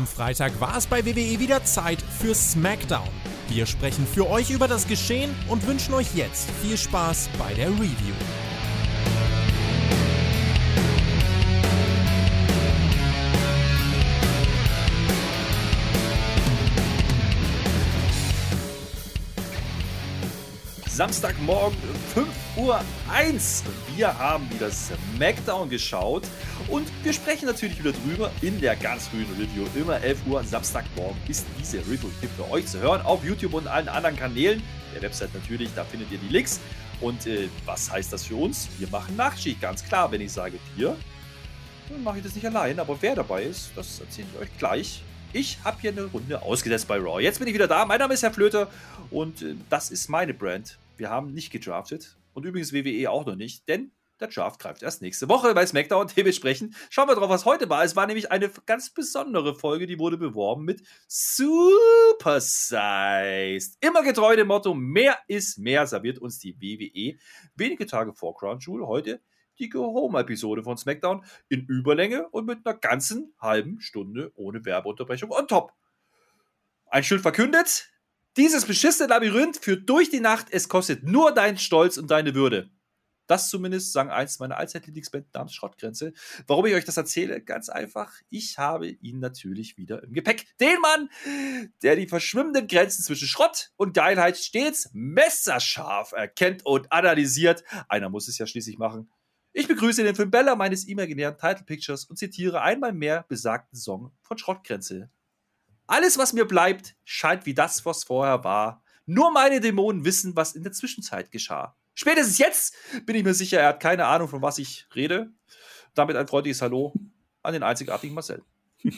Am Freitag war es bei WWE wieder Zeit für SmackDown. Wir sprechen für euch über das Geschehen und wünschen euch jetzt viel Spaß bei der Review. Samstagmorgen 5 Uhr 1. Wir haben wieder SmackDown geschaut und wir sprechen natürlich wieder drüber in der ganz frühen Review. Immer 11 Uhr Samstagmorgen ist diese Review hier für euch zu hören auf YouTube und allen anderen Kanälen. Der Website natürlich, da findet ihr die Links. Und äh, was heißt das für uns? Wir machen Nachtschicht, ganz klar. Wenn ich sage wir, dann mache ich das nicht allein. Aber wer dabei ist, das erzähle ich euch gleich. Ich habe hier eine Runde ausgesetzt bei Raw. Jetzt bin ich wieder da. Mein Name ist Herr Flöter und äh, das ist meine Brand. Wir haben nicht gedraftet und übrigens WWE auch noch nicht, denn der Draft greift erst nächste Woche bei SmackDown. Dementsprechend schauen wir drauf, was heute war. Es war nämlich eine ganz besondere Folge, die wurde beworben mit Super Sized. Immer getreu dem Motto, mehr ist mehr, serviert uns die WWE. Wenige Tage vor Crown Jewel, heute die Go-Home-Episode von SmackDown in Überlänge und mit einer ganzen halben Stunde ohne Werbeunterbrechung on top. Ein Schild verkündet, dieses beschissene Labyrinth führt durch die Nacht, es kostet nur deinen Stolz und deine Würde. Das zumindest sang eins meiner Allzeit-Lieblingsband namens Schrottgrenze. Warum ich euch das erzähle? Ganz einfach. Ich habe ihn natürlich wieder im Gepäck. Den Mann, der die verschwimmenden Grenzen zwischen Schrott und Geilheit stets messerscharf erkennt und analysiert. Einer muss es ja schließlich machen. Ich begrüße den Film Bella meines imaginären Title Pictures und zitiere einmal mehr besagten Song von Schrottgrenze. Alles, was mir bleibt, scheint wie das, was vorher war. Nur meine Dämonen wissen, was in der Zwischenzeit geschah. Spätestens jetzt bin ich mir sicher, er hat keine Ahnung, von was ich rede. Damit ein freundliches Hallo an den einzigartigen Marcel.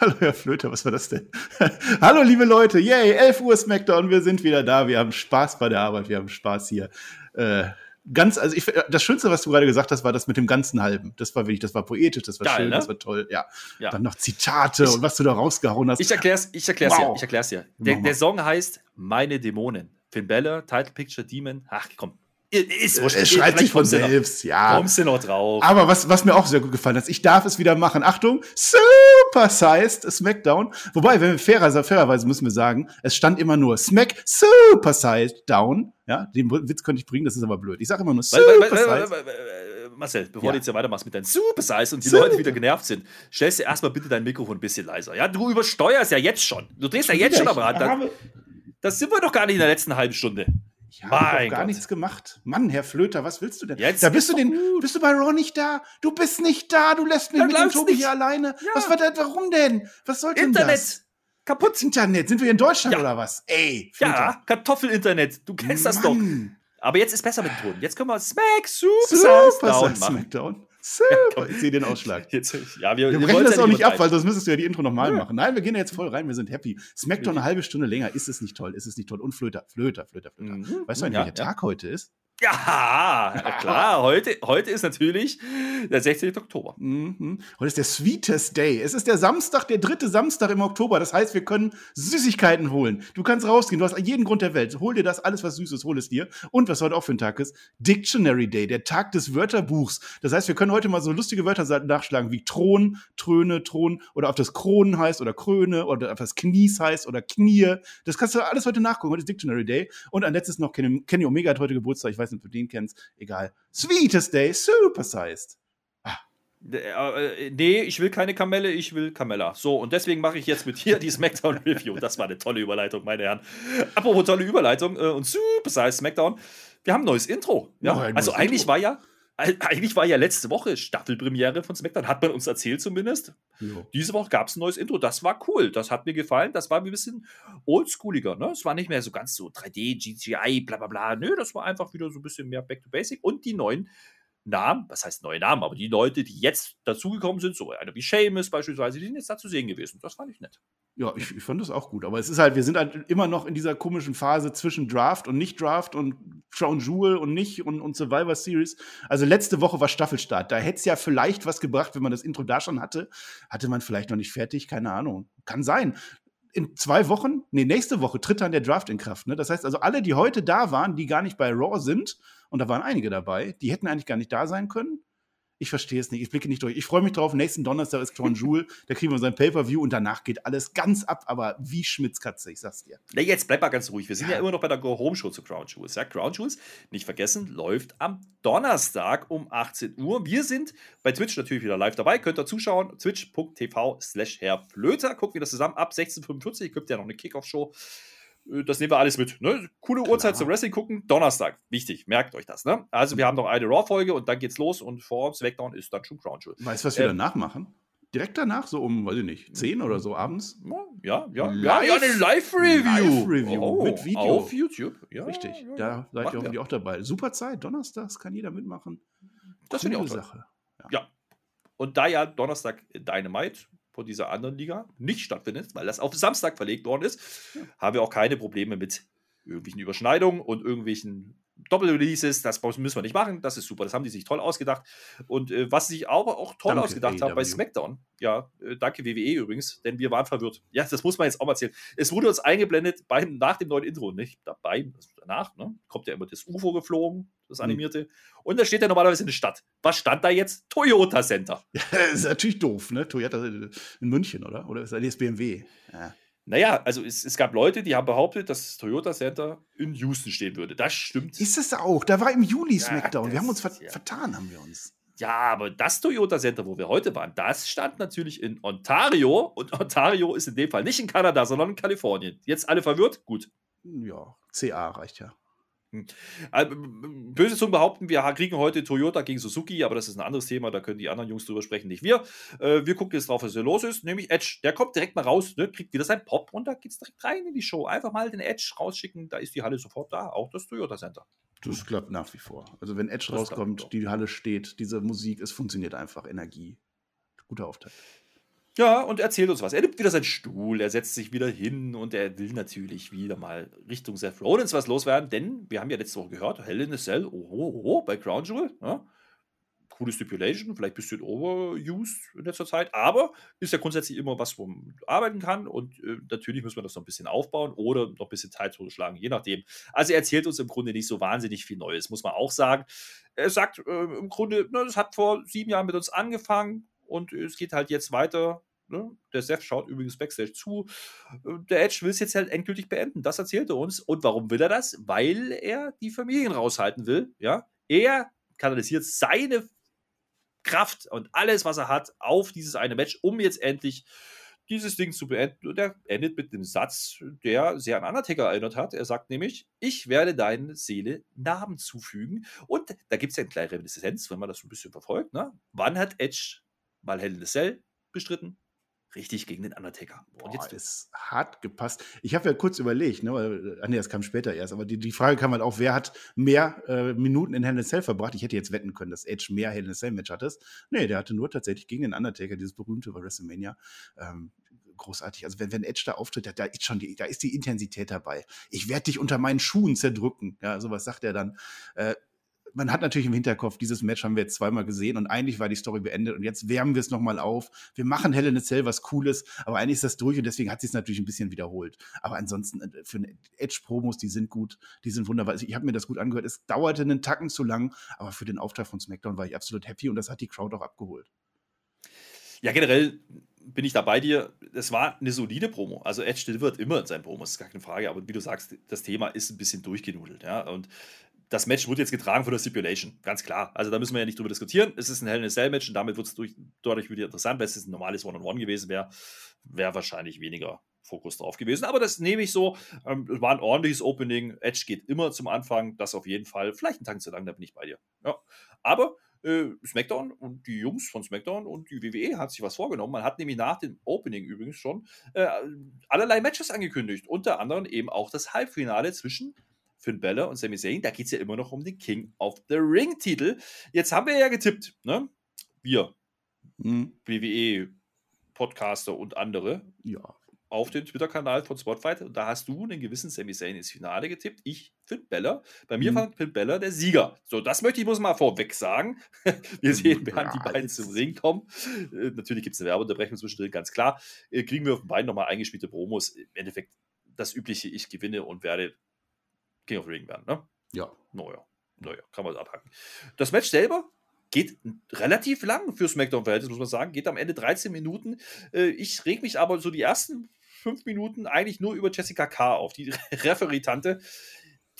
Hallo, Herr Flöter, was war das denn? Hallo, liebe Leute, yay, 11 Uhr Smackdown, wir sind wieder da, wir haben Spaß bei der Arbeit, wir haben Spaß hier. Äh, ganz, also ich, das Schönste, was du gerade gesagt hast, war das mit dem ganzen Halben. Das war wirklich, das war poetisch, das war Geil, schön, ne? das war toll. Ja. ja. Dann noch Zitate ich, und was du da rausgehauen hast. Ich erklär's, ich erklär's wow. dir. Ich erklär's dir. Der, der Song heißt Meine Dämonen. Finn Beller, Title Picture Demon. Ach komm, ist wurscht. Es schreibt sich von selbst, noch, ja. Kommst du noch drauf. Aber was, was mir auch sehr gut gefallen hat, ich darf es wieder machen. Achtung, Super Sized Smackdown. Wobei, wenn wir fairer, fairerweise müssen wir sagen, es stand immer nur Smack Super Sized Down. Ja, den Witz könnte ich bringen, das ist aber blöd. Ich sage immer nur Super Sized. Marcel, bevor ja. du jetzt ja weitermachst mit deinem Super Size und die Super. Leute wieder genervt sind, stellst du erstmal bitte dein Mikrofon ein bisschen leiser. Ja, du übersteuerst ja jetzt schon. Du drehst ja jetzt schon am Rad. Das sind wir doch gar nicht in der letzten halben Stunde. Ich habe gar Gott. nichts gemacht. Mann, Herr Flöter, was willst du denn? Jetzt da bist du den, bist du bei Ron nicht da? Du bist nicht da. Du lässt mich Dann mit dem Tobi hier alleine. Ja. Was war das? Warum denn? Was soll denn Internet. das? Kaputt. Internet. Sind wir in Deutschland ja. oder was? Ey, Flöter. Ja, Kartoffelinternet. Du kennst Mann. das doch. Aber jetzt ist besser mit dem Ton. Jetzt können wir Smack Super, Super Down machen. Smackdown. Super. Ich sehe den Ausschlag. Jetzt, ja, wir, wir, brechen das auch nicht ab, weil sonst müsstest du ja die Intro nochmal ja. machen. Nein, wir gehen jetzt voll rein, wir sind happy. Smackdown eine halbe Stunde länger, ist es nicht toll, ist es nicht toll. Und Flöter, Flöter, Flöter, Flöter. Mhm. Weißt du, ja, welcher ja. Tag heute ist? Ja, klar. Heute, heute ist natürlich der 16. Oktober. Mhm. Heute ist der Sweetest Day. Es ist der Samstag, der dritte Samstag im Oktober. Das heißt, wir können Süßigkeiten holen. Du kannst rausgehen. Du hast jeden Grund der Welt. Hol dir das, alles, was süß ist, hol es dir. Und was heute auch für ein Tag ist, Dictionary Day, der Tag des Wörterbuchs. Das heißt, wir können heute mal so lustige Wörter nachschlagen wie Thron, Tröne, Thron oder ob das Kronen heißt oder Kröne oder ob das Knies heißt oder Knie. Das kannst du alles heute nachgucken. Heute ist Dictionary Day. Und ein letztes noch, Kenny, Omega hat heute Geburtstag. Ich weiß nicht, ob du den kennst, egal. Sweetest Day, supersized. Ah. Äh, nee, ich will keine Kamelle, ich will Kamella. So, und deswegen mache ich jetzt mit hier die Smackdown Review. Das war eine tolle Überleitung, meine Herren. Apropos tolle Überleitung äh, und supersized Smackdown. Wir haben ein neues Intro. Ja? Oh, also eigentlich Intro. war ja eigentlich war ja letzte Woche Staffelpremiere von SmackDown, hat man uns erzählt zumindest. Jo. Diese Woche gab es ein neues Intro, das war cool, das hat mir gefallen, das war ein bisschen oldschooliger, ne? Es war nicht mehr so ganz so 3D, GTI, bla bla bla, nö, das war einfach wieder so ein bisschen mehr Back to Basic und die neuen Namen, was heißt neue Namen, aber die Leute, die jetzt dazugekommen sind, so einer wie Seamus beispielsweise, die sind jetzt da zu sehen gewesen. Das fand ich nett. Ja, ich, ich fand das auch gut. Aber es ist halt, wir sind halt immer noch in dieser komischen Phase zwischen Draft und Nicht-Draft und Crown Jewel und nicht und, und Survivor Series. Also letzte Woche war Staffelstart. Da hätte es ja vielleicht was gebracht, wenn man das Intro da schon hatte. Hatte man vielleicht noch nicht fertig, keine Ahnung. Kann sein in zwei Wochen, nee, nächste Woche tritt dann der Draft in Kraft. Ne? Das heißt also, alle, die heute da waren, die gar nicht bei Raw sind, und da waren einige dabei, die hätten eigentlich gar nicht da sein können. Ich verstehe es nicht. Ich blicke nicht durch. Ich freue mich drauf. Nächsten Donnerstag ist Crown Jewel. da kriegen wir sein Pay-Per-View und danach geht alles ganz ab, aber wie Schmitzkatze, ich sag's dir. Na, jetzt bleib mal ganz ruhig. Wir sind ja, ja immer noch bei der Go-Home-Show zu Crown Jewels. Ja, Crown Jewels, nicht vergessen, läuft am Donnerstag um 18 Uhr. Wir sind bei Twitch natürlich wieder live dabei. Könnt ihr zuschauen. Twitch.tv slash Herr Flöter. Gucken wir das zusammen ab 16.45 Gibt ja noch eine Kickoff-Show. Äh, das nehmen wir alles mit. Ne? Coole Klar. Uhrzeit zum Wrestling gucken. Donnerstag. Wichtig. Merkt euch das. Ne? Also, wir haben noch eine Raw-Folge und dann geht's los und vor Smackdown ist dann schon Crown Jewel. Weißt du, was wir ähm, danach machen? Direkt danach, so um, weiß ich nicht, 10 oder so abends? Ja, ja, ja, ja, eine Live-Review. Live-Review oh, mit Video. Auf YouTube. Ja, Richtig, ja, da seid ihr hoffentlich auch dabei. Super Zeit, donnerstags kann jeder mitmachen. Das finde ich auch Sache. Ja. ja. Und da ja Donnerstag Dynamite von dieser anderen Liga nicht stattfindet, weil das auf Samstag verlegt worden ist, ja. haben wir auch keine Probleme mit irgendwelchen Überschneidungen und irgendwelchen Doppel-Releases. Das müssen wir nicht machen. Das ist super. Das haben die sich toll ausgedacht. Und äh, was sie sich aber auch toll danke, ausgedacht haben bei SmackDown, ja, äh, danke WWE übrigens, denn wir waren verwirrt. Ja, das muss man jetzt auch mal erzählen. Es wurde uns eingeblendet beim, nach dem neuen Intro, nicht dabei, danach, ne, kommt ja immer das UFO geflogen, das mhm. animierte. Mhm. Und da steht ja normalerweise eine Stadt. Was stand da jetzt? Toyota Center. Ja, ist natürlich doof, ne? Toyota in München, oder? Oder ist das BMW? Ja. Naja, also es, es, gab Leute, die haben behauptet, dass das Toyota Center in Houston stehen würde. Das stimmt. Ist es auch? Da war im Juli SmackDown. Ja, wir haben uns ver ja. vertan, haben wir uns. Ja, aber das Toyota Center, wo wir heute waren, das stand natürlich in Ontario. Und Ontario ist in dem Fall nicht in Kanada, sondern in Kalifornien. Jetzt alle verwirrt? Gut. Ja, CA reicht ja. Hm. Äh, böse Zungen behaupten, wir kriegen heute Toyota gegen Suzuki, aber das ist ein anderes Thema, da können die anderen Jungs drüber sprechen, nicht wir. Äh, wir gucken jetzt drauf, was hier los ist, nämlich Edge. Der kommt direkt mal raus, ne, kriegt wieder sein Pop und da geht's direkt rein in die Show. Einfach mal den Edge rausschicken, da ist die Halle sofort da, auch das Toyota Center. Das klappt nach wie vor. Also wenn Edge das rauskommt, die Halle steht, diese Musik, es funktioniert einfach, Energie. Guter Aufteil. Ja, und erzählt uns was. Er nimmt wieder seinen Stuhl, er setzt sich wieder hin und er will natürlich wieder mal Richtung Seth Rollins was loswerden, denn wir haben ja letzte Woche gehört, Hell in a Cell, oh, oh, oh bei Crown Jewel, ja. Coole Stipulation, vielleicht ein bisschen overused in letzter Zeit, aber ist ja grundsätzlich immer was, wo man arbeiten kann und äh, natürlich muss man das noch ein bisschen aufbauen oder noch ein bisschen Zeit schlagen, je nachdem. Also er erzählt uns im Grunde nicht so wahnsinnig viel Neues, muss man auch sagen. Er sagt äh, im Grunde, ne, das hat vor sieben Jahren mit uns angefangen, und es geht halt jetzt weiter. Ne? Der Seth schaut übrigens Backstage zu. Der Edge will es jetzt halt endgültig beenden. Das erzählt er uns. Und warum will er das? Weil er die Familien raushalten will. Ja? Er kanalisiert seine Kraft und alles, was er hat, auf dieses eine Match, um jetzt endlich dieses Ding zu beenden. Und er endet mit einem Satz, der sehr an Undertaker erinnert hat. Er sagt nämlich, ich werde deine Seele Namen zufügen. Und da gibt es ja eine kleine Reminiszenz, wenn man das so ein bisschen verfolgt. Ne? Wann hat Edge mal Hell in a Cell bestritten. Richtig gegen den Undertaker. Und jetzt ist hart gepasst. Ich habe ja kurz überlegt, ne, weil, äh, nee, das kam später erst, aber die, die Frage kam halt auch, wer hat mehr äh, Minuten in Hell in a Cell verbracht? Ich hätte jetzt wetten können, dass Edge mehr Hell in a Cell Match hatte. Nee, der hatte nur tatsächlich gegen den Undertaker, dieses berühmte bei WrestleMania. Ähm, großartig. Also wenn, wenn Edge da auftritt, da, da ist schon die, da ist die Intensität dabei. Ich werde dich unter meinen Schuhen zerdrücken. Ja, sowas sagt er dann. Äh, man hat natürlich im Hinterkopf, dieses Match haben wir jetzt zweimal gesehen und eigentlich war die Story beendet und jetzt wärmen wir es nochmal auf. Wir machen Hell in a Cell was Cooles, aber eigentlich ist das durch und deswegen hat sie es natürlich ein bisschen wiederholt. Aber ansonsten, äh, für Edge-Promos, die sind gut, die sind wunderbar. Also ich habe mir das gut angehört. Es dauerte einen Tacken zu lang, aber für den Auftrag von SmackDown war ich absolut happy und das hat die Crowd auch abgeholt. Ja, generell bin ich da bei dir. Es war eine solide Promo. Also Edge wird immer in seinen Promos, ist gar keine Frage. Aber wie du sagst, das Thema ist ein bisschen durchgenudelt. Ja? Und das Match wurde jetzt getragen von der Stipulation, ganz klar. Also da müssen wir ja nicht drüber diskutieren. Es ist ein Hell in a Cell Match und damit wird es durch, dadurch wieder interessant. Wenn es ein normales One-on-One -on -One gewesen wäre, wäre wahrscheinlich weniger Fokus drauf gewesen. Aber das nehme ich so. Ähm, war ein ordentliches Opening. Edge geht immer zum Anfang. Das auf jeden Fall. Vielleicht einen Tag zu lang, da bin ich bei dir. Ja. Aber äh, SmackDown und die Jungs von SmackDown und die WWE hat sich was vorgenommen. Man hat nämlich nach dem Opening übrigens schon äh, allerlei Matches angekündigt. Unter anderem eben auch das Halbfinale zwischen Finn Balor und Sami Zayn. Da geht es ja immer noch um den King of the Ring-Titel. Jetzt haben wir ja getippt, ne? Wir, hm. WWE, Podcaster und andere. Ja. Auf den Twitter-Kanal von Spotfight. Und da hast du einen gewissen Sami Zayn ins Finale getippt. Ich, Finn Balor. Bei mir mhm. war Finn Balor der Sieger. So, das möchte ich muss mal vorweg sagen. wir sehen, während die beiden zum Ring kommen. Äh, natürlich gibt es eine Werbeunterbrechung zwischendrin, ganz klar. Äh, kriegen wir auf den beiden nochmal eingespielte Promos. Im Endeffekt das übliche, ich gewinne und werde King of the Ring werden, ne? Ja. Naja, naja, kann man abhaken. Das Match selber geht relativ lang für SmackDown-Verhältnis, muss man sagen. Geht am Ende 13 Minuten. Äh, ich reg mich aber so die ersten fünf Minuten eigentlich nur über Jessica K. auf, die Referitante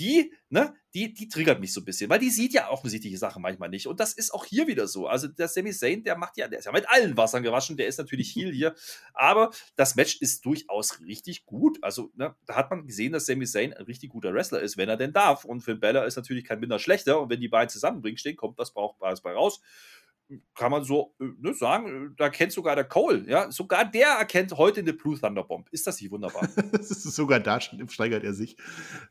die, ne, die, die triggert mich so ein bisschen, weil die sieht ja offensichtliche Sachen manchmal nicht. Und das ist auch hier wieder so. Also der Sami Zayn, der macht ja, der ist ja mit allen Wassern gewaschen, der ist natürlich Heal hier. Aber das Match ist durchaus richtig gut. Also, ne, da hat man gesehen, dass Sami Zayn ein richtig guter Wrestler ist, wenn er denn darf. Und Finn Bella ist natürlich kein minder schlechter. Und wenn die beiden zusammenbringen stehen, kommt was Brauchbares bei raus kann man so äh, ne, sagen, äh, da kennt sogar der Cole, ja, sogar der erkennt heute eine Blue Thunder Bomb. Ist das nicht wunderbar? das ist sogar da steigert er sich.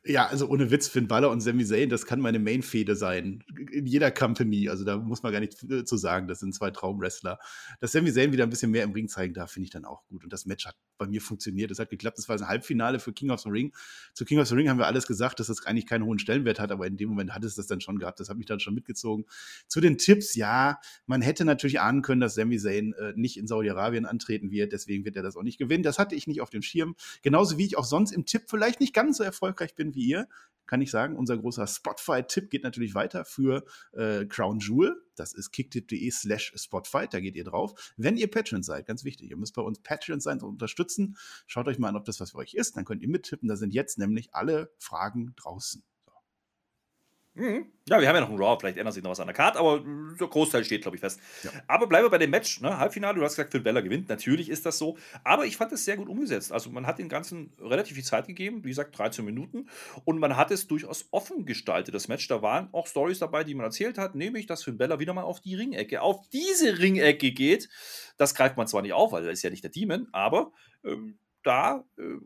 Ja, also ohne Witz, Finn Balor und Sami Zayn, das kann meine Main-Fehde sein. In jeder Company, also da muss man gar nicht äh, zu sagen, das sind zwei Traumwrestler. Dass Sami Zayn wieder ein bisschen mehr im Ring zeigen darf, finde ich dann auch gut. Und das Match hat bei mir funktioniert, es hat geklappt. Das war ein Halbfinale für King of the Ring. Zu King of the Ring haben wir alles gesagt, dass das eigentlich keinen hohen Stellenwert hat, aber in dem Moment hat es das dann schon gehabt. Das hat mich dann schon mitgezogen. Zu den Tipps, ja, man hätte natürlich ahnen können, dass Sami Zayn äh, nicht in Saudi-Arabien antreten wird. Deswegen wird er das auch nicht gewinnen. Das hatte ich nicht auf dem Schirm. Genauso wie ich auch sonst im Tipp vielleicht nicht ganz so erfolgreich bin wie ihr, kann ich sagen. Unser großer Spotfight-Tipp geht natürlich weiter für äh, Crown Jewel. Das ist kicktip.de slash Spotfight. Da geht ihr drauf. Wenn ihr Patreon seid, ganz wichtig, ihr müsst bei uns Patreon sein und unterstützen. Schaut euch mal an, ob das was für euch ist. Dann könnt ihr mittippen. Da sind jetzt nämlich alle Fragen draußen. Mhm. Ja, wir haben ja noch ein Raw, vielleicht ändert sich noch was an der Karte, aber der Großteil steht, glaube ich, fest. Ja. Aber bleiben wir bei dem Match, ne? Halbfinale, du hast gesagt, Finn Bella gewinnt, natürlich ist das so, aber ich fand es sehr gut umgesetzt. Also man hat den Ganzen relativ viel Zeit gegeben, wie gesagt, 13 Minuten, und man hat es durchaus offen gestaltet, das Match. Da waren auch Stories dabei, die man erzählt hat, nämlich, dass Finn Bella wieder mal auf die Ringecke, auf diese Ringecke geht. Das greift man zwar nicht auf, weil er ist ja nicht der Demon, aber ähm, da äh,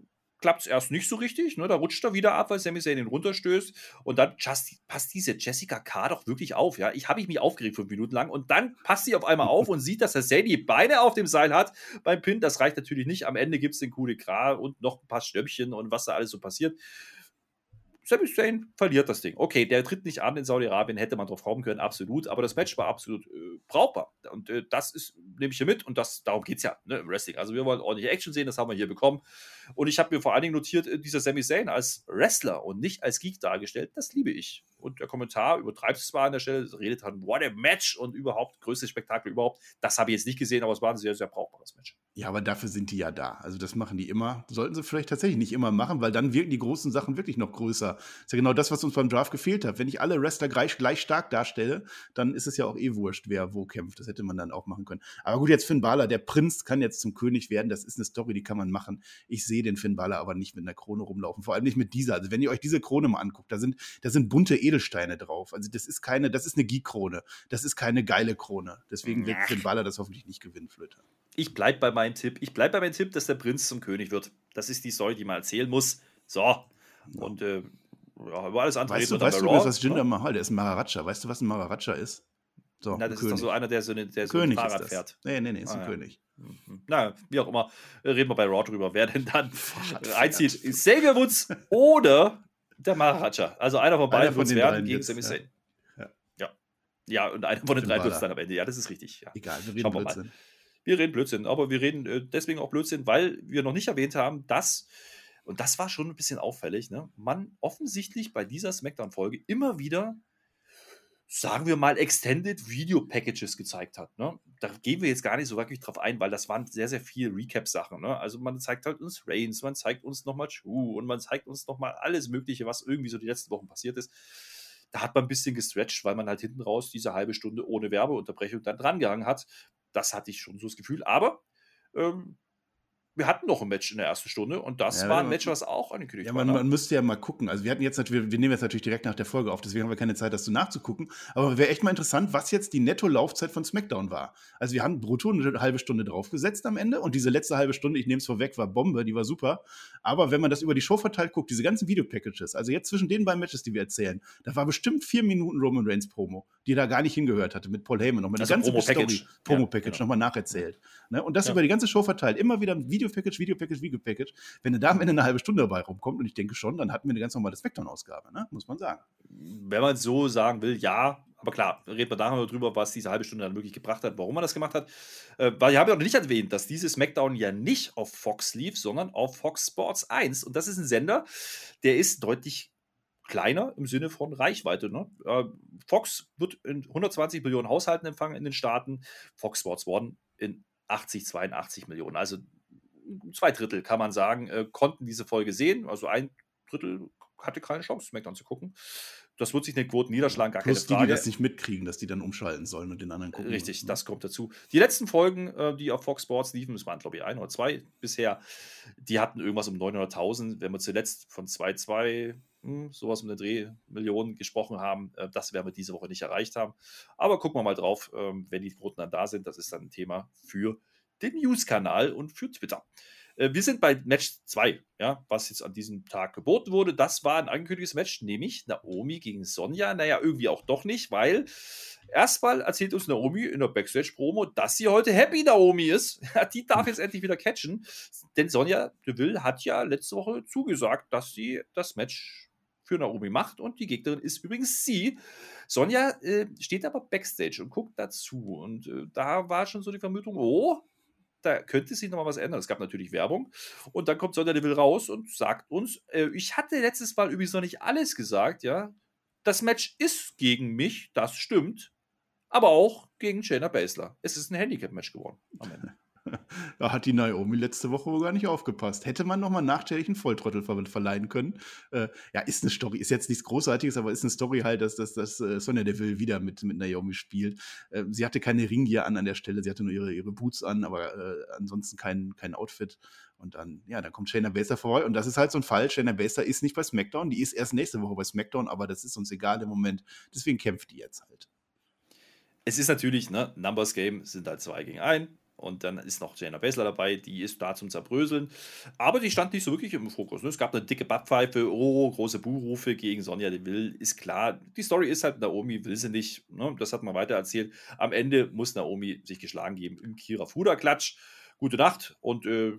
klappt es erst nicht so richtig. Ne? Da rutscht er wieder ab, weil Sami Zayn ihn runterstößt. Und dann just, passt diese Jessica K. doch wirklich auf. Ja? Ich habe mich aufgeregt fünf Minuten lang. Und dann passt sie auf einmal auf und sieht, dass der Zayn die Beine auf dem Seil hat beim Pin. Das reicht natürlich nicht. Am Ende gibt es den Coup de Gras und noch ein paar Stöppchen und was da alles so passiert. Sami Zayn verliert das Ding. Okay, der tritt nicht an in Saudi-Arabien, hätte man drauf rauben können, absolut. Aber das Match war absolut äh, brauchbar. Und äh, das ist, nehme ich hier mit und das, darum geht es ja ne, im Wrestling. Also wir wollen ordentliche Action sehen, das haben wir hier bekommen. Und ich habe mir vor allen Dingen notiert, äh, dieser Sami Zayn als Wrestler und nicht als Geek dargestellt, das liebe ich. Und der Kommentar übertreibt es zwar an der Stelle, redet dann, what a Match und überhaupt, größtes Spektakel überhaupt. Das habe ich jetzt nicht gesehen, aber es war ein sehr, sehr brauchbares Match. Ja, aber dafür sind die ja da. Also das machen die immer. Sollten sie vielleicht tatsächlich nicht immer machen, weil dann wirken die großen Sachen wirklich noch größer. Das ist ja genau das, was uns beim Draft gefehlt hat. Wenn ich alle Wrestler gleich, gleich stark darstelle, dann ist es ja auch eh wurscht, wer wo kämpft. Das hätte man dann auch machen können. Aber gut, jetzt Finn Balor, der Prinz kann jetzt zum König werden. Das ist eine Story, die kann man machen. Ich sehe den Finn Balor aber nicht mit einer Krone rumlaufen. Vor allem nicht mit dieser. Also wenn ihr euch diese Krone mal anguckt, da sind, da sind bunte Edelsteine drauf. Also das ist keine, das ist eine Geek-Krone. Das ist keine geile Krone. Deswegen wird Finn Balor das hoffentlich nicht gewinnen, Flöter ich bleibe bei meinem Tipp. Ich bleibe bei meinem Tipp, dass der Prinz zum König wird. Das ist die Story, die man erzählen muss. So. Und äh, ja, über alles andere weißt du, weißt du was Jinder Mahal, der ist ein Maharaja. Weißt du, was ein Maharaja ist? So, Na, das ist doch so einer, der so, eine, der so ein Fahrrad fährt. Nee, nee, nee, ist ah, ein ja. König. Mhm. Na, wie auch immer. Reden wir bei Raw drüber, wer denn dann einzieht. Xavier Woods oder der Maharaja. Also einer von beiden wird es werden gegen Sami Zayn. Ja. ja. Ja, und einer von den drei wird es dann am Ende. Ja, das ist richtig. Ja. Egal, wir reden Schauen wir mal. Wir reden Blödsinn, aber wir reden äh, deswegen auch Blödsinn, weil wir noch nicht erwähnt haben, dass, und das war schon ein bisschen auffällig, ne, man offensichtlich bei dieser Smackdown-Folge immer wieder, sagen wir mal, Extended Video Packages gezeigt hat. Ne? Da gehen wir jetzt gar nicht so wirklich drauf ein, weil das waren sehr, sehr viele Recap-Sachen. Ne? Also man zeigt halt uns Reigns, man zeigt uns nochmal Chu und man zeigt uns nochmal alles Mögliche, was irgendwie so die letzten Wochen passiert ist da hat man ein bisschen gestretched, weil man halt hinten raus diese halbe Stunde ohne Werbeunterbrechung dann drangehangen hat. Das hatte ich schon so das Gefühl. Aber ähm, wir hatten noch ein Match in der ersten Stunde und das ja, war ein Match, was auch angekündigt ja, war. Man, man müsste ja mal gucken. Also wir hatten jetzt natürlich, wir nehmen jetzt natürlich direkt nach der Folge auf, deswegen haben wir keine Zeit, das so nachzugucken. Aber wäre echt mal interessant, was jetzt die Netto-Laufzeit von SmackDown war. Also wir haben brutto eine halbe Stunde draufgesetzt am Ende und diese letzte halbe Stunde, ich nehme es vorweg, war Bombe, die war super. Aber wenn man das über die Show verteilt guckt, diese ganzen Videopackages, also jetzt zwischen den beiden Matches, die wir erzählen, da war bestimmt vier Minuten Roman Reigns Promo, die da gar nicht hingehört hatte mit Paul Heyman, nochmal also eine ganze Promo-Package Promo ja, genau. nochmal nacherzählt. Ne? Und das ja. über die ganze Show verteilt, immer wieder ein Videopackage, Videopackage, Video-Package. Wenn da am Ende eine halbe Stunde dabei rumkommt, und ich denke schon, dann hatten wir eine ganz normale Spectrum-Ausgabe, ne? muss man sagen. Wenn man es so sagen will, ja. Aber klar, reden wir nachher drüber, was diese halbe Stunde dann wirklich gebracht hat, warum man das gemacht hat. Äh, weil ich habe ja noch nicht erwähnt, dass dieses SmackDown ja nicht auf Fox lief, sondern auf Fox Sports 1. Und das ist ein Sender, der ist deutlich kleiner im Sinne von Reichweite. Ne? Äh, Fox wird in 120 Millionen Haushalten empfangen in den Staaten, Fox Sports One in 80, 82 Millionen. Also zwei Drittel, kann man sagen, äh, konnten diese Folge sehen. Also ein Drittel hatte keine Chance, SmackDown zu gucken. Das wird sich in den Quoten niederschlagen, gar Plus keine Frage. die, die das nicht mitkriegen, dass die dann umschalten sollen und den anderen gucken. Richtig, müssen. das kommt dazu. Die letzten Folgen, äh, die auf Fox Sports liefen, es waren glaube ich ein oder zwei bisher, die hatten irgendwas um 900.000. Wenn wir zuletzt von 2,2, sowas um den Dreh Millionen gesprochen haben, äh, das werden wir diese Woche nicht erreicht haben. Aber gucken wir mal drauf, ähm, wenn die Quoten dann da sind. Das ist dann ein Thema für den News-Kanal und für Twitter. Äh, Wir sind bei Match 2, ja, was jetzt an diesem Tag geboten wurde. Das war ein angekündigtes Match, nämlich Naomi gegen Sonja. Naja, irgendwie auch doch nicht, weil erstmal erzählt uns Naomi in der Backstage-Promo, dass sie heute Happy Naomi ist. Die darf jetzt endlich wieder catchen. Denn Sonja Deville hat ja letzte Woche zugesagt, dass sie das Match für Naomi macht und die Gegnerin ist übrigens sie. Sonja äh, steht aber Backstage und guckt dazu und äh, da war schon so die Vermutung, oh, da könnte sich nochmal was ändern. Es gab natürlich Werbung. Und dann kommt Sonja Deville raus und sagt uns, äh, ich hatte letztes Mal übrigens noch nicht alles gesagt, ja. Das Match ist gegen mich, das stimmt. Aber auch gegen Shayna Baszler. Es ist ein Handicap-Match geworden am Ende. Da hat die Naomi letzte Woche wohl gar nicht aufgepasst. Hätte man nochmal nachträglich einen Volltrottel ver verleihen können. Äh, ja, ist eine Story. Ist jetzt nichts Großartiges, aber ist eine Story halt, dass, dass, dass äh, Sonja Deville wieder mit, mit Naomi spielt. Äh, sie hatte keine Ringgear an an der Stelle. Sie hatte nur ihre, ihre Boots an, aber äh, ansonsten kein, kein Outfit. Und dann, ja, dann kommt Shayna Baszler vorbei. Und das ist halt so ein Fall. Shayna Baszler ist nicht bei SmackDown. Die ist erst nächste Woche bei SmackDown, aber das ist uns egal im Moment. Deswegen kämpft die jetzt halt. Es ist natürlich, ne, Numbers Game sind halt zwei gegen ein. Und dann ist noch Jana Baszler dabei, die ist da zum Zerbröseln. Aber die stand nicht so wirklich im Fokus. Ne? Es gab eine dicke Backpfeife, oh, große Buhrufe gegen Sonja Deville. Ist klar, die Story ist halt, Naomi will sie nicht. Ne? Das hat man weiter erzählt. Am Ende muss Naomi sich geschlagen geben im Kira Fuda-Klatsch. Gute Nacht. Und äh,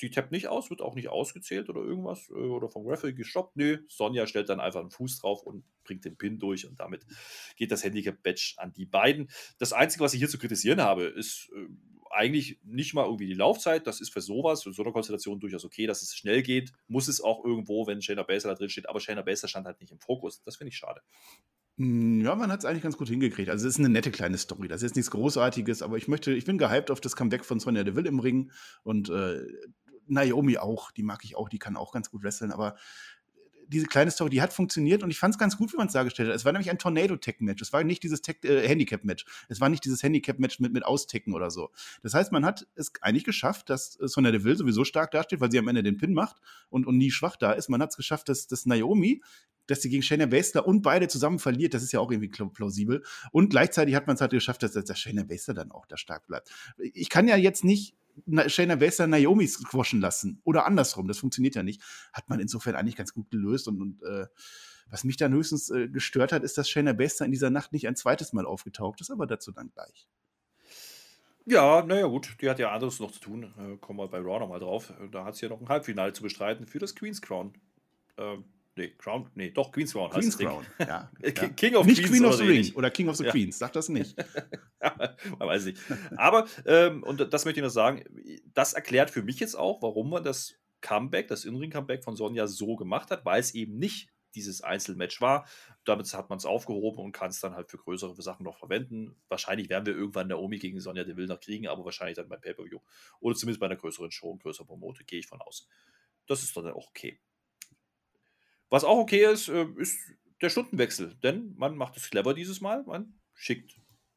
sie tappt nicht aus, wird auch nicht ausgezählt oder irgendwas äh, oder vom Referee gestoppt. Nö, Sonja stellt dann einfach einen Fuß drauf und bringt den Pin durch und damit geht das Handicap-Badge an die beiden. Das Einzige, was ich hier zu kritisieren habe, ist äh, eigentlich nicht mal irgendwie die Laufzeit. Das ist für sowas, für so eine Konstellation durchaus okay, dass es schnell geht. Muss es auch irgendwo, wenn Shayna Baszler da drin steht. Aber Shayna Baszler stand halt nicht im Fokus. Das finde ich schade. Mm, Ja, man hat es eigentlich ganz gut hingekriegt. Also es ist eine nette kleine Story. Das ist jetzt nichts Großartiges, aber ich möchte, ich bin gehypt auf das Comeback von Sonja Deville im Ring und äh, Naomi auch. Die mag ich auch, die kann auch ganz gut wresteln, aber diese kleine Story, die hat funktioniert und ich fand es ganz gut, wie man es dargestellt hat. Es war nämlich ein Tornado-Tech-Match. Es war nicht dieses äh, Handicap-Match. Es war nicht dieses Handicap-Match mit, mit Austecken oder so. Das heißt, man hat es eigentlich geschafft, dass äh, Sonja Deville sowieso stark dasteht, weil sie am Ende den Pin macht und, und nie schwach da ist. Man hat es geschafft, dass, dass Naomi dass sie gegen Shayna Baszler und beide zusammen verliert, das ist ja auch irgendwie plausibel. Und gleichzeitig hat man es halt geschafft, dass, dass Shayna Baszler dann auch da stark bleibt. Ich kann ja jetzt nicht Shayna Baszler Naomi squashen lassen oder andersrum, das funktioniert ja nicht. Hat man insofern eigentlich ganz gut gelöst und, und äh, was mich dann höchstens äh, gestört hat, ist, dass Shayna Baszler in dieser Nacht nicht ein zweites Mal aufgetaucht ist, aber dazu dann gleich. Ja, naja, gut, die hat ja anderes noch zu tun. Äh, kommen wir bei Raw nochmal drauf. Da hat sie ja noch ein Halbfinale zu bestreiten für das Queen's Crown. Ähm, nee, Crown, nee, doch, Queen's Crown Queen's. Crown, ja. Ja. King of nicht Queens Queen of oder the Ring oder King of the Ja. Queens, sag das nicht. Man weiß nicht. Aber, ähm, und das möchte ich noch sagen, das erklärt für mich jetzt auch, warum man das Comeback, das In-Ring-Comeback von Sonja so gemacht hat, weil es eben nicht dieses Einzelmatch war. Damit hat man es aufgehoben und kann es dann halt für größere Sachen noch verwenden. Wahrscheinlich werden wir irgendwann Naomi gegen Sonja Deville noch kriegen, aber wahrscheinlich dann beim Pay-Per-View. Oder zumindest bei einer größeren Show und größer Promote, gehe ich von aus. Das ist dann auch okay. Was auch okay ist, äh, ist der Stundenwechsel. Denn man macht es clever dieses Mal. Man schickt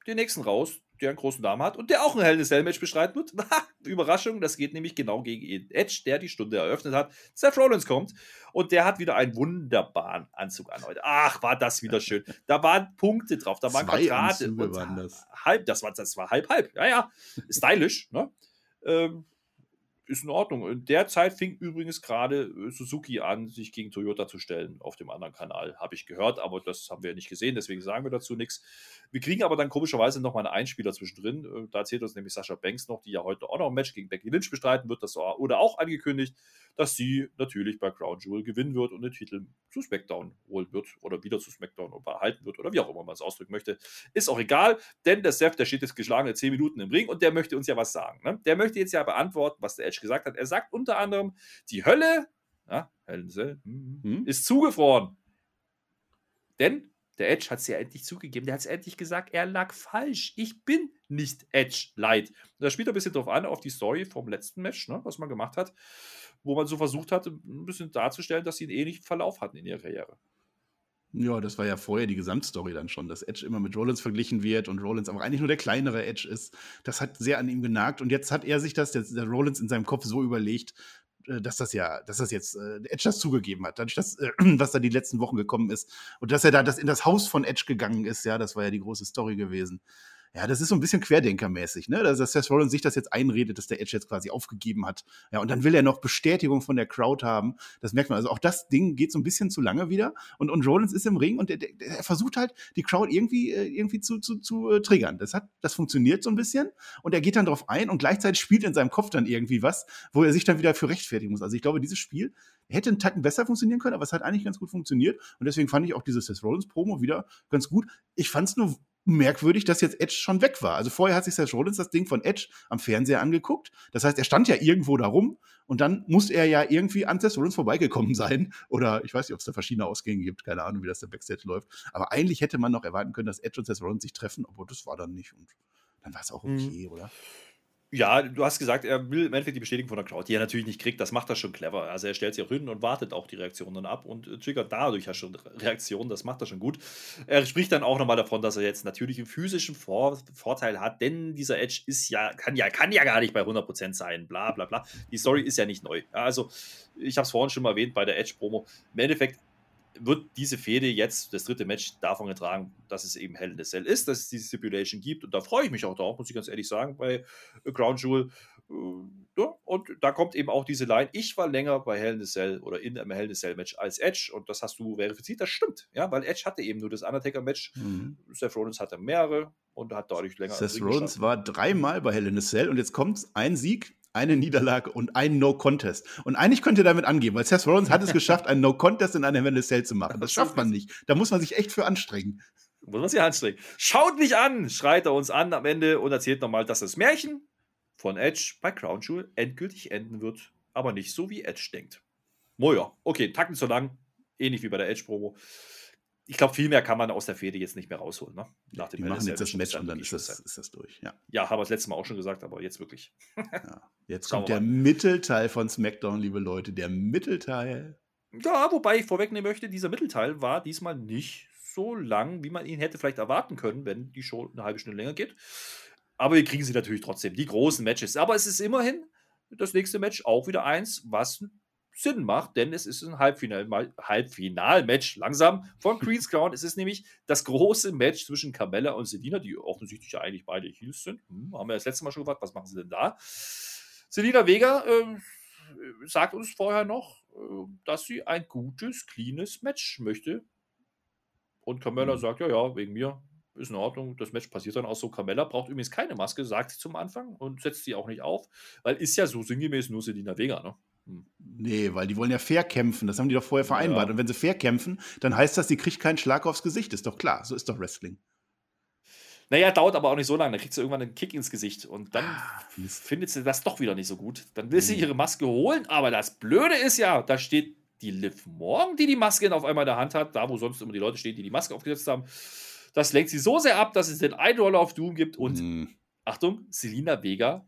den nächsten raus, der einen großen Namen hat und der auch ein Hell in a Cell Match bestreiten wird. Überraschung, das geht nämlich genau gegen Edge, der die Stunde eröffnet hat. Seth Rollins kommt und der hat wieder einen wunderbaren Anzug an heute. Ach, war das wieder schön. Da waren Punkte drauf, da waren Zwei Quadrate. Anzüge und waren das. Halb, das war, das war halb, halb. Ja, ja. Stylisch, ne? Ähm, ist in Ordnung. In der Zeit fing übrigens gerade äh, Suzuki an, sich gegen Toyota zu stellen auf dem anderen Kanal. Habe ich gehört, aber das haben wir ja nicht gesehen, deswegen sagen wir dazu nichts. Wir kriegen aber dann komischerweise nochmal einen Einspieler zwischendrin. Äh, Da erzählt uns nämlich Sascha Banks noch, die ja heute auch noch ein Match gegen Becky Lynch bestreiten wird. Das war, oder auch angekündigt, dass sie natürlich bei Crown Jewel gewinnen wird und den Titel zu SmackDown holen wird oder wieder zu SmackDown und behalten wird oder wie auch immer man es ausdrücken möchte. Ist auch egal, denn der Seth, der steht jetzt geschlagene 10 Minuten im Ring und der möchte uns ja was sagen. Ne? Der möchte jetzt ja beantworten, was der Edge gesagt hat. Er sagt unter anderem, die Hölle, ja, hm, ist zugefroren. Denn der Edge hat es ja endlich zugegeben, der hat es endlich gesagt, er lag falsch. Ich bin nicht Edge Light. Da spielt ein bisschen drauf an, auf die Story vom letzten Match, ne, was man gemacht hat, wo man so versucht hat, ein bisschen darzustellen, dass sie einen ähnlichen Verlauf hatten in ihrer Karriere. Ja, das war ja vorher die Gesamtstory dann schon, dass Edge immer mit Rollins verglichen wird und Rollins aber eigentlich nur der kleinere Edge ist. Das hat sehr an ihm genagt und jetzt hat er sich das, der, der Rollins in seinem Kopf so überlegt, äh, dass das ja, dass das jetzt äh, Edge das zugegeben hat, dadurch, dass, äh, was da die letzten Wochen gekommen ist und dass er da das in das Haus von Edge gegangen ist, ja, das war ja die große Story gewesen ja, das ist so ein bisschen Querdenkermäßig, ne? Dass Seth Rollins sich das jetzt einredet, dass der Edge jetzt quasi aufgegeben hat. Ja, und dann will er noch Bestätigung von der Crowd haben. Das merkt man. Also auch das Ding geht so ein bisschen zu lange wieder. Und, und Rollins ist im Ring und der, er versucht halt, die Crowd irgendwie, äh, irgendwie zu, zu, zu äh, triggern. Das hat, das funktioniert so ein bisschen. Und er geht dann drauf ein und gleichzeitig spielt in seinem Kopf dann irgendwie was, wo er sich dann wieder für rechtfertigen muss. Also ich glaube, dieses Spiel hätte einen Tacken besser funktionieren können, aber es hat eigentlich ganz gut funktioniert. Und deswegen fand ich auch dieses Seth Rollins Promo wieder ganz gut. Ich fand es nur merkwürdig, dass jetzt Edge schon weg war. Also vorher hat sich Seth Rollins das Ding von Edge am Fernseher angeguckt. Das heißt, er stand ja irgendwo da rum und dann muss er ja irgendwie an Seth Rollins vorbeigekommen sein. Oder ich weiß nicht, ob es da verschiedene Ausgänge gibt. Keine Ahnung, wie das da Backstage läuft. Aber eigentlich hätte man noch erwarten können, dass Edge und Seth Rollins sich treffen, obwohl das war dann nicht. Und dann war es auch mhm. okay, mhm. oder? Ja, du hast gesagt, er will im Endeffekt die Bestätigung von der Crowd, die er natürlich nicht kriegt. Das macht er schon clever. Also er stellt sich auch hin und wartet auch die Reaktionen dann ab und triggert dadurch ja schon Reaktionen. Das macht er schon gut. Er spricht dann auch nochmal davon, dass er jetzt natürlich einen physischen Vor Vorteil hat, denn dieser Edge ist ja, kann ja, kann ja gar nicht bei 100% sein. Bla bla bla. Die Story ist ja nicht neu. Also, ich habe es vorhin schon mal erwähnt bei der Edge-Promo. Im Endeffekt wird diese Fehde jetzt, das dritte Match, davon getragen, dass es eben Hell in the Cell ist, dass es diese Stipulation gibt. Und da freue ich mich auch drauf, muss ich ganz ehrlich sagen, bei Ground Jewel. Äh, und da kommt eben auch diese Line, ich war länger bei Hell in the Cell oder in einem Hell in the Cell Match als Edge und das hast du verifiziert, das stimmt, ja, weil Edge hatte eben nur das Undertaker Match, mhm. Seth Rollins hatte mehrere und hat dadurch länger Seth Rollins war dreimal bei Hell in the Cell und jetzt kommt ein Sieg eine Niederlage und ein No-Contest. Und eigentlich könnt ihr damit angeben, weil Seth Rollins hat es geschafft, ein No-Contest in einer Hell Cell zu machen. Das schafft man nicht. Da muss man sich echt für anstrengen. Muss man sich anstrengen. Schaut mich an, schreit er uns an am Ende und erzählt nochmal, dass das Märchen von Edge bei Crown Jewel endgültig enden wird, aber nicht so wie Edge denkt. Moja, okay, Tacken zu lang, ähnlich wie bei der Edge-Promo ich glaube, viel mehr kann man aus der Fehde jetzt nicht mehr rausholen. Ne? Nach dem Die machen jetzt das Match und dann ist das, ist das durch. Ja, ja haben wir das letzte Mal auch schon gesagt, aber jetzt wirklich. ja. Jetzt kommt der Mittelteil von SmackDown, liebe Leute. Der Mittelteil. Ja, wobei ich vorwegnehmen möchte, dieser Mittelteil war diesmal nicht so lang, wie man ihn hätte vielleicht erwarten können, wenn die Show eine halbe Stunde länger geht. Aber wir kriegen sie natürlich trotzdem, die großen Matches. Aber es ist immerhin das nächste Match auch wieder eins, was Sinn macht, denn es ist ein Halbfinal, Halbfinalmatch langsam von Queen's Crown. Es ist nämlich das große Match zwischen Carmella und Selina, die offensichtlich ja eigentlich beide Heels sind. Hm, haben wir das letzte Mal schon gefragt, was machen sie denn da? Selina Vega äh, sagt uns vorher noch, äh, dass sie ein gutes, cleanes Match möchte. Und Carmella mhm. sagt, ja, ja, wegen mir ist in Ordnung. Das Match passiert dann auch so. Carmella braucht übrigens keine Maske, sagt sie zum Anfang und setzt sie auch nicht auf, weil ist ja so sinngemäß nur Selina Vega, ne? Hm. Nee, weil die wollen ja fair kämpfen. Das haben die doch vorher vereinbart. Ja. Und wenn sie fair kämpfen, dann heißt das, sie kriegt keinen Schlag aufs Gesicht. Ist doch klar. So ist doch Wrestling. Naja, dauert aber auch nicht so lange. Dann kriegt sie irgendwann einen Kick ins Gesicht. Und dann ah, findet sie das doch wieder nicht so gut. Dann will sie hm. ihre Maske holen. Aber das Blöde ist ja, da steht die Liv Morgan, die die Maske auf einmal in der Hand hat. Da, wo sonst immer die Leute stehen, die die Maske aufgesetzt haben. Das lenkt sie so sehr ab, dass es den Einroller auf Doom gibt. Und mm. Achtung, Selina Vega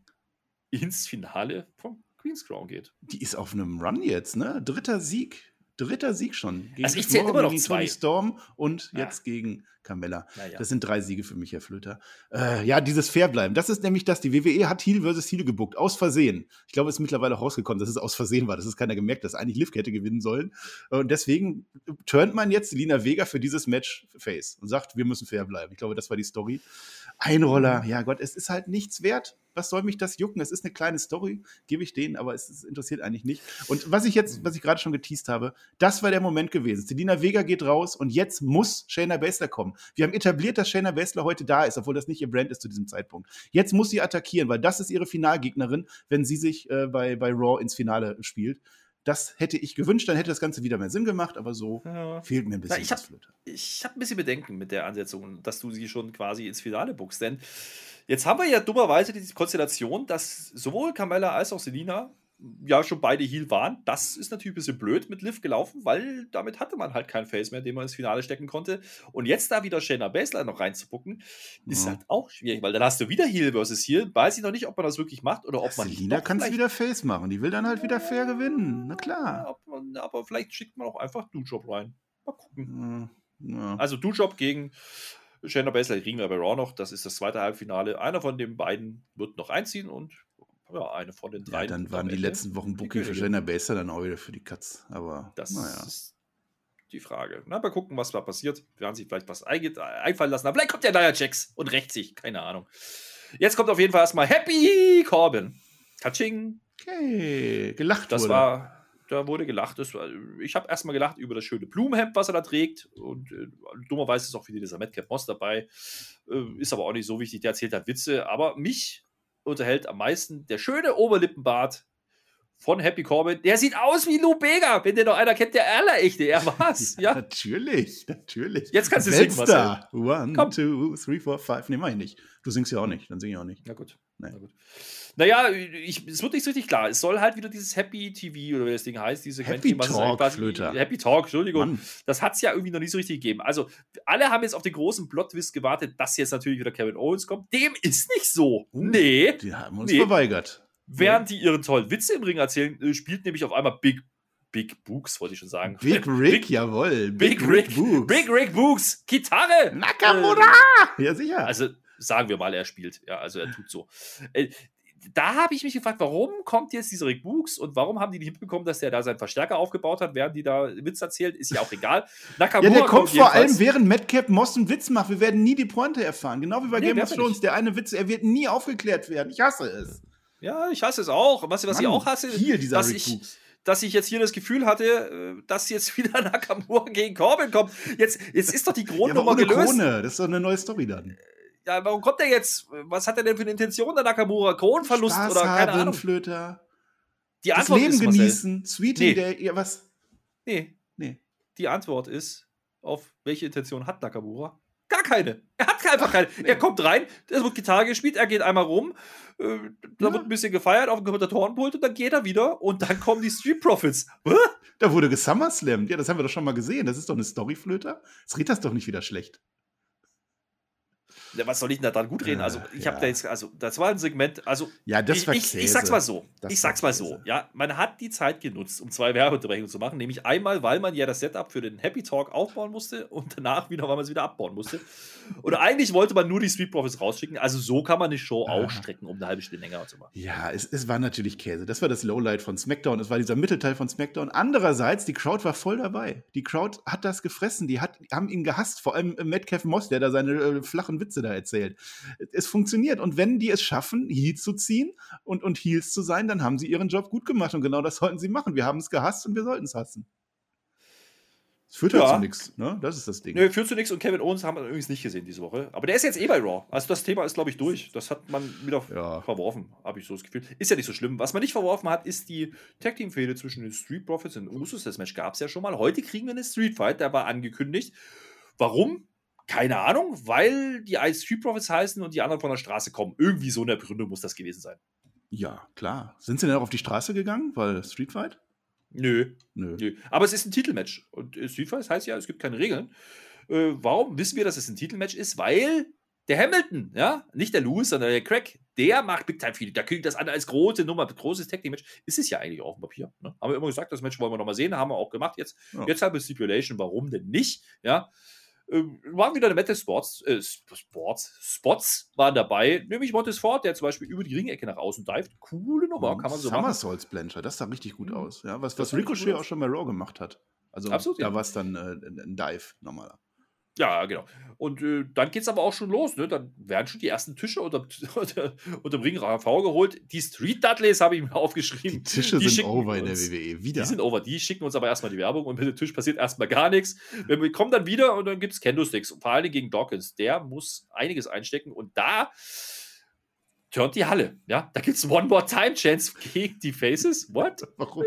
ins Finale vom Queen's Crown geht. Die ist auf einem Run jetzt, ne? Dritter Sieg. Dritter Sieg schon. Gegen also ich zähle immer noch gegen zwei. Tony Storm und ja. jetzt gegen Carmella. Ja. Das sind drei Siege für mich, Herr Flöter. Äh, ja, dieses Fairbleiben. Das ist nämlich das. Die WWE hat Heal versus Heal gebuckt. Aus Versehen. Ich glaube, es ist mittlerweile auch rausgekommen, dass es aus Versehen war. Das ist keiner gemerkt, dass eigentlich Liv hätte gewinnen sollen. Und deswegen turnt man jetzt Lina Vega für dieses Match face und sagt, wir müssen fair bleiben. Ich glaube, das war die Story. Einroller, ja Gott, es ist halt nichts wert was soll mich das jucken? Es ist eine kleine Story, gebe ich denen, aber es, es interessiert eigentlich nicht. Und was ich jetzt, was ich gerade schon geteased habe, das war der Moment gewesen. Selina Vega geht raus und jetzt muss Shayna Baszler kommen. Wir haben etabliert, dass Shayna Baszler heute da ist, obwohl das nicht ihr Brand ist zu diesem Zeitpunkt. Jetzt muss sie attackieren, weil das ist ihre Finalgegnerin, wenn sie sich äh, bei, bei Raw ins Finale spielt. Das hätte ich gewünscht, dann hätte das Ganze wieder mehr Sinn gemacht, aber so ja. fehlt mir ein bisschen Na, ich hab, Ich habe ein bisschen Bedenken mit der Ansetzung, dass du sie schon quasi ins Finale buchst, denn Jetzt haben wir ja dummerweise die Konstellation, dass sowohl Carmella als auch Selina ja schon beide Heal waren. Das ist natürlich ein bisschen blöd mit Liv gelaufen, weil damit hatte man halt keinen Face mehr, den man ins Finale stecken konnte. Und jetzt da wieder Shayna Baszler noch reinzupucken, ist Ja. halt auch schwierig, weil dann hast du wieder Heal versus Heal. Weiß ich noch nicht, ob man das wirklich macht oder ob man nicht Selina kann es wieder Face machen. Die will dann halt wieder fair gewinnen. Na klar. Man, aber vielleicht schickt man auch einfach Dujob rein. Mal gucken. Ja. Ja. Also Dujob gegen Shayna Baszler kriegen wir bei Raw noch. Das ist das zweite Halbfinale. Einer von den beiden wird noch einziehen und ja, eine von den drei. Ja, dann waren die letzten Wochen Booking für. Shayna Baszler dann auch wieder für die Katz. Aber Das naja. ist die Frage. Na, mal gucken, was da passiert. Werden sich vielleicht was einfallen lassen. Aber vielleicht kommt ja Nia Jax und rächt sich. Keine Ahnung. Jetzt kommt auf jeden Fall erstmal Happy Corbin. Katsching. Okay, gelacht Das wurde. war, da wurde gelacht. Das war, ich habe erstmal gelacht über das schöne Blumenhemd, was er da trägt. Und äh, dummerweise ist auch wieder dieser Metcalf Moss dabei. Äh, ist aber auch nicht so wichtig. Der erzählt halt Witze. Aber mich unterhält am meisten der schöne Oberlippenbart von Happy Corbin. Der sieht aus wie Lou Bega. Wenn der noch einer kennt, der Allerechte. Er war's. Ja. Natürlich, natürlich. Jetzt kannst du singen, Weltstar. One, Komm. two, three, four, five. Nee, mach ich nicht. Du singst ja auch nicht. Dann sing ich auch nicht. Na gut. Nee. Na gut. Naja, ich, es wird nicht so richtig klar. Es soll halt wieder dieses Happy TV oder wie das Ding heißt, diese Happy was es Talk, quasi- Flöter. Happy Talk, Entschuldigung. Mann. Das hat es ja irgendwie noch nicht so richtig gegeben. Also, alle haben jetzt auf den großen Plot-Twist gewartet, dass jetzt natürlich wieder Kevin Owens kommt. Dem ist nicht so. Uh. Nee. Die haben uns Nee. verweigert. Während die ihren tollen Witze im Ring erzählen, äh, spielt nämlich auf einmal Big, Big Books, wollte ich schon sagen. Big Rick, Big, jawohl. Big Rick. Books. Big Rick Books. Gitarre. Nakamura! ja, sicher. Also sagen wir mal, er spielt. Ja, also er tut so. Äh, da habe ich mich gefragt, warum kommt jetzt dieser Rick Books und warum haben die nicht mitbekommen, dass der da seinen Verstärker aufgebaut hat, während die da Witz erzählt? Ist ja auch egal. ja, Nakamura der kommt vor allem, während Madcap Moss einen Witz macht. Wir werden nie die Pointe erfahren. Genau wie bei Nee, Game of Thrones. Der eine Witz, er wird nie aufgeklärt werden. Ich hasse es. Ja, ich hasse es auch. Was, was ich Mann, auch hasse, Hier, dieser dass Rick ich, Books. dass ich jetzt hier das Gefühl hatte, äh, dass jetzt wieder Nakamura gegen Corbin kommt. Jetzt, jetzt ist doch die Ja, Grundnummer ohne gelöst. Krone. Das ist doch eine neue Story dann. Ja, warum kommt der jetzt? Was hat er denn für eine Intention, der Nakamura? Kronenverlust Spaß oder keine haben, Ahnung? Flöter. Die Das Antwort Leben ist, Marcel, genießen. Sweetie Nee. Day. Ja, was? Nee, Nee. Die Antwort ist, auf welche Intention hat Nakamura? Gar keine. Er hat einfach keine. Er kommt rein, es wird Gitarre gespielt, er geht einmal rum, äh, da Ja. wird ein bisschen gefeiert auf dem Kommentatorenpult und dann geht er wieder und dann kommen die Street Profits. Da wurde gesummerslammed. Ja, das haben wir doch schon mal gesehen. Das ist doch eine Storyflöter. Jetzt redet das doch nicht wieder schlecht. Was soll ich denn da dran gut reden? Also, Äh, ich habe da jetzt, also, das war ein Segment, also, Ja, das ich, war ich, ich sag's mal so. Das ich sag's mal so. Ja, man hat die Zeit genutzt, um zwei Werbeunterbrechungen zu machen. Nämlich einmal, weil man ja das Setup für den Happy Talk aufbauen musste und danach wieder, weil man es wieder abbauen musste. Oder eigentlich wollte man nur die Street Profits rausschicken. Also so kann man eine Show Ah. auch strecken, um eine halbe Stunde länger zu machen. Ja, es, es war natürlich Käse. Das war das Lowlight von SmackDown. Es war dieser Mittelteil von SmackDown. Andererseits, die Crowd war voll dabei. Die Crowd hat das gefressen. Die hat, haben ihn gehasst. Vor allem Metcalf Moss, der da seine äh, flachen Witze da erzählt. Es funktioniert. Und wenn die es schaffen, Heels zu ziehen und, und Heels zu sein, dann haben sie ihren Job gut gemacht. Und genau das sollten sie machen. Wir haben es gehasst und wir sollten es hassen. Es führt Ja. halt zu nichts. Ne? Das ist das Ding. Nö, führt zu nichts und Kevin Owens haben wir übrigens nicht gesehen diese Woche. Aber der ist jetzt eh bei Raw. Also das Thema ist, glaube ich, durch. Das hat man wieder Ja. verworfen, habe ich so das Gefühl. Ist ja nicht so schlimm. Was man nicht verworfen hat, ist die Tag Team Fehde zwischen den Street Profits und Usos. Das Match gab es ja schon mal. Heute kriegen wir eine Street Fight, der war angekündigt. Warum? Keine Ahnung, weil die einen Street Profits heißen und die anderen von der Straße kommen. Irgendwie so eine Begründung muss das gewesen sein. Ja, klar. Sind sie denn auch auf die Straße gegangen? Weil Street Fight? Nö, Nö. Nö. Aber es ist ein Titelmatch. Und äh, Street Fight heißt ja, es gibt keine Regeln. Äh, warum wissen wir, dass es ein Titelmatch ist? Weil der Hamilton, ja, nicht der Lewis, sondern der Craig, der macht Big Time Feeling. Der kündigt das an als große Nummer, großes Tag Match. Ist es ja eigentlich auch auf dem Papier. Ne? Haben wir immer gesagt, das Match wollen wir noch mal sehen, haben wir auch gemacht jetzt. Ja. Jetzt halt eine Stipulation, warum denn nicht? Ja. Ähm, waren wieder eine Metal Sports, äh, Sports, Spots waren dabei, nämlich Montes Ford, der zum Beispiel über die Ringecke nach außen dived. Coole Nummer, kann man so machen. Somersault Splansher, das sah richtig gut Mhm. aus. Ja, was, was Ricochet auch schon bei Raw gemacht hat. Also Absolut, da ja. war es dann äh, ein Dive normaler. Ja, genau. Und äh, dann geht es aber auch schon los. Ne? Dann werden schon die ersten Tische unter, unter, unter dem Ring hervorgeholt. Die Street Dudleys habe ich mir aufgeschrieben. Die Tische Die sind over in der WWE. Wieder. Die sind over. Die schicken uns aber erstmal die Werbung und mit dem Tisch passiert erstmal gar nichts. Wir wir kommen dann wieder und dann gibt es Kendo-Sticks. Und vor allem gegen Dawkins. Der muss einiges einstecken. Und da turnt die Halle. Ja, da gibt es One More Time Chance gegen die Faces. What? Warum?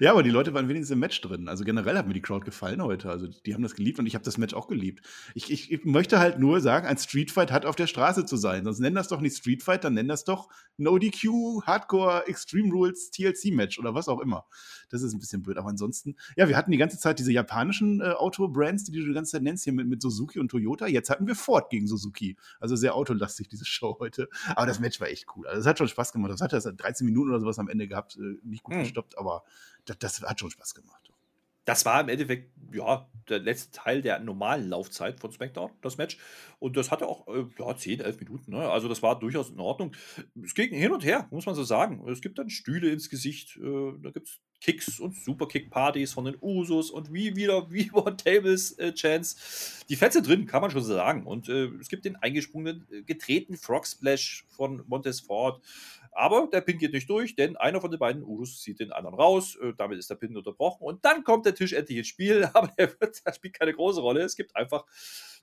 ja, aber die Leute waren wenigstens im Match drin. Also generell hat mir die Crowd gefallen heute. Also die haben das geliebt und ich habe das Match auch geliebt. Ich, ich, ich, möchte halt nur sagen, ein Street Fight hat auf der Straße zu sein. Sonst nennen das doch nicht Street Fight, dann nennen das doch No DQ, Hardcore, Extreme Rules, TLC Match oder was auch immer. Das ist ein bisschen blöd. Aber ansonsten, ja, wir hatten die ganze Zeit diese japanischen äh, Auto-Brands, die du die ganze Zeit nennst, hier mit, mit Suzuki und Toyota. Jetzt hatten wir Ford gegen Suzuki. Also sehr autolastig, diese Show heute. Aber das Match war echt cool. Also es hat schon Spaß gemacht. Das hat das 13 Minuten oder sowas am Ende gehabt, äh, nicht gut mhm. gestoppt, aber das, das hat schon Spaß gemacht das war im Endeffekt, ja, der letzte Teil der normalen Laufzeit von SmackDown, das Match. Und das hatte auch, äh, ja, 10, 11 Minuten. Ne? Also das war durchaus in Ordnung. Es ging hin und her, muss man so sagen. Es gibt dann Stühle ins Gesicht, äh, da gibt es Kicks und Superkick-Partys von den Usos und wie wieder wie One Tables äh, Chance. Die Fette drin, kann man schon sagen. Und äh, es gibt den eingesprungenen, äh, getretenen Frog Splash von Montez Ford. Aber der Pin geht nicht durch, denn einer von den beiden Urus zieht den anderen raus. Äh, damit ist der Pin unterbrochen. Und dann kommt der Tisch endlich ins Spiel. Aber der, wird, der spielt keine große Rolle. Es gibt einfach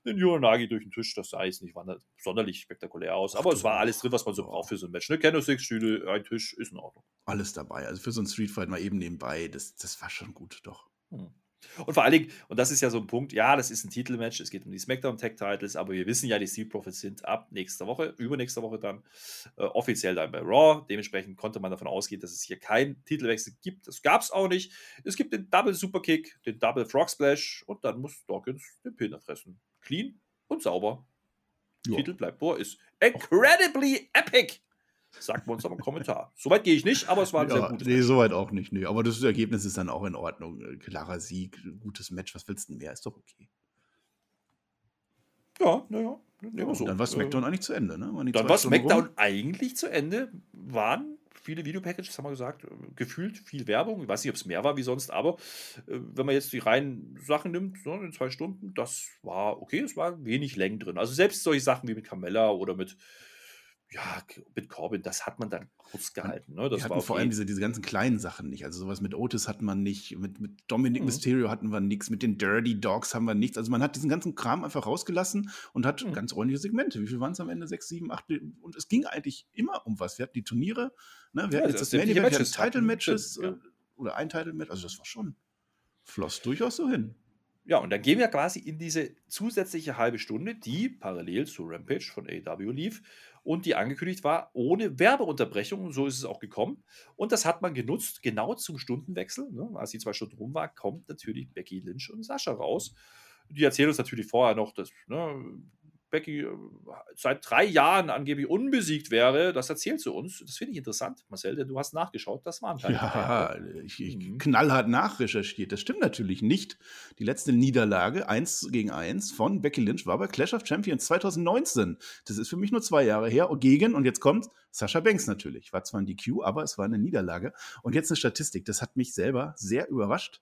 den Uranagi durch den Tisch. Das sah jetzt nicht sonderlich spektakulär aus. Aber es war alles drin, was man so braucht für so ein Match. Eine Candlestick-Stühle, ein Tisch, ist in Ordnung. Alles dabei. Also für so ein Street Fight mal eben nebenbei, das, das war schon gut, doch. Hm. Und vor allen Dingen, und das ist ja so ein Punkt, ja, das ist ein Titelmatch, es geht um die SmackDown Tag Titles, aber wir wissen ja, die Steel Profits sind ab nächster Woche, übernächster Woche dann äh, offiziell dann bei Raw. Dementsprechend konnte man davon ausgehen, dass es hier keinen Titelwechsel gibt. Das gab es auch nicht. Es gibt den Double Superkick, den Double Frog Splash und dann muss Dawkins den Pin erfressen. Clean und sauber. Ja. Titel bleibt, wo er ist. Incredibly epic! Sagt man uns aber im Kommentar. Soweit gehe ich nicht, aber es war ein ja, sehr gutes Nee, soweit auch nicht. Nee. Aber das Ergebnis ist dann auch in Ordnung. Äh, klarer Sieg, gutes Match, was willst du denn mehr? Ist doch okay. Ja, naja. Ja, so. Dann war SmackDown äh, eigentlich zu Ende, ne? Dann war SmackDown eigentlich zu Ende. Waren viele Videopackages, haben wir gesagt, äh, gefühlt viel Werbung. Ich weiß nicht, ob es mehr war wie sonst, aber äh, wenn man jetzt die reinen Sachen nimmt, so in zwei Stunden, das war okay, es war wenig Längen drin. Also selbst solche Sachen wie mit Carmella oder mit ja, mit Corbin, das hat man dann kurz gehalten. Ne? Das wir hatten okay. vor allem diese, diese ganzen kleinen Sachen nicht. Also sowas mit Otis hatten wir nicht, mit, mit Dominic mhm. Mysterio hatten wir nichts, mit den Dirty Dogs haben wir nichts. Also man hat diesen ganzen Kram einfach rausgelassen und hat mhm. ganz ordentliche Segmente. Wie viel waren es am Ende? Sechs, sieben, acht? Und es ging eigentlich immer um was. Wir hatten die Turniere, ne? wir hatten ja, jetzt das Main Event, wir hatten Title-Matches ja. Äh, oder ein Title-Match. Also das war schon, floss durchaus so hin. Ja, und dann gehen wir quasi in diese zusätzliche halbe Stunde, die parallel zu Rampage von AW lief und die angekündigt war, ohne Werbeunterbrechung. So ist es auch gekommen. Und das hat man genutzt, genau zum Stundenwechsel. Ne? Als die zwei Stunden rum war, kommt natürlich Becky Lynch und Sascha raus. Die erzählen uns natürlich vorher noch, dass ne, Becky äh, seit drei Jahren angeblich unbesiegt wäre, das erzählt sie uns. Das finde ich interessant, Marcel, denn du hast nachgeschaut, das waren keine. Ja, ich, ich mhm. knallhart nachrecherchiert. Das stimmt natürlich nicht. Die letzte Niederlage, 1 gegen 1 von Becky Lynch, war bei Clash of Champions 2019. Das ist für mich nur zwei Jahre her. Gegen, und jetzt kommt Sascha Banks natürlich. War zwar ein DQ, aber es war eine Niederlage. Und jetzt eine Statistik. Das hat mich selber sehr überrascht.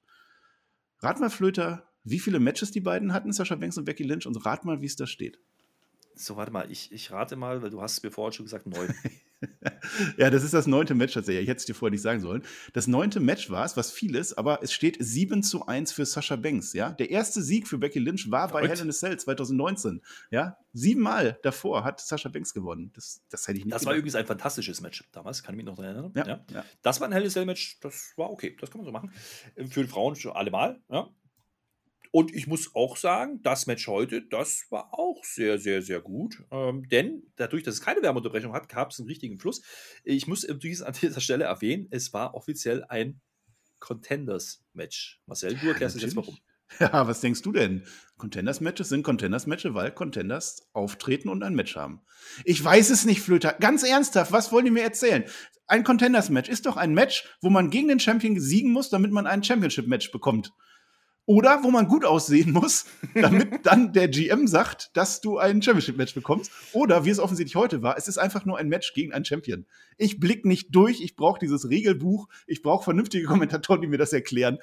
Rat mal, Flöter, wie viele Matches die beiden hatten, Sascha Banks und Becky Lynch, und rat mal, wie es da steht. So, warte mal, ich, ich rate mal, weil du hast es mir vorhin schon gesagt, neun. ja, das ist das neunte Match tatsächlich. Ich hätte es dir vorher nicht sagen sollen. Das neunte Match war es, was viel ist, aber es steht 7 zu 1 für Sascha Banks. Ja? Der erste Sieg für Becky Lynch war Verrückt. bei Hell in a Cell 2019. Ja? Siebenmal davor hat Sascha Banks gewonnen. Das, das hätte ich nicht Das gedacht. war übrigens ein fantastisches Match damals, kann ich mich noch daran erinnern. Ja, ja. ja. Das war ein Hell in a Cell Match, das war okay, das kann man so machen. Für die Frauen schon allemal. Ja? Und ich muss auch sagen, das Match heute, das war auch sehr, sehr, sehr gut. Ähm, denn dadurch, dass es keine Wärmeunterbrechung hat, gab es einen richtigen Fluss. Ich muss übrigens an dieser Stelle erwähnen, es war offiziell ein Contenders-Match. Marcel, du erklärst ja, jetzt warum. Ja, was denkst du denn? Contenders-Matches sind Contenders-Matches, weil Contenders auftreten und ein Match haben. Ich weiß es nicht, Flöter. Ganz ernsthaft, was wollen die mir erzählen? Ein Contenders-Match ist doch ein Match, wo man gegen den Champion siegen muss, damit man ein Championship-Match bekommt. Oder wo man gut aussehen muss, damit dann der GM sagt, dass du ein Championship-Match bekommst. Oder wie es offensichtlich heute war, es ist einfach nur ein Match gegen einen Champion. Ich blick nicht durch, ich brauche dieses Regelbuch, ich brauche vernünftige Kommentatoren, die mir das erklären.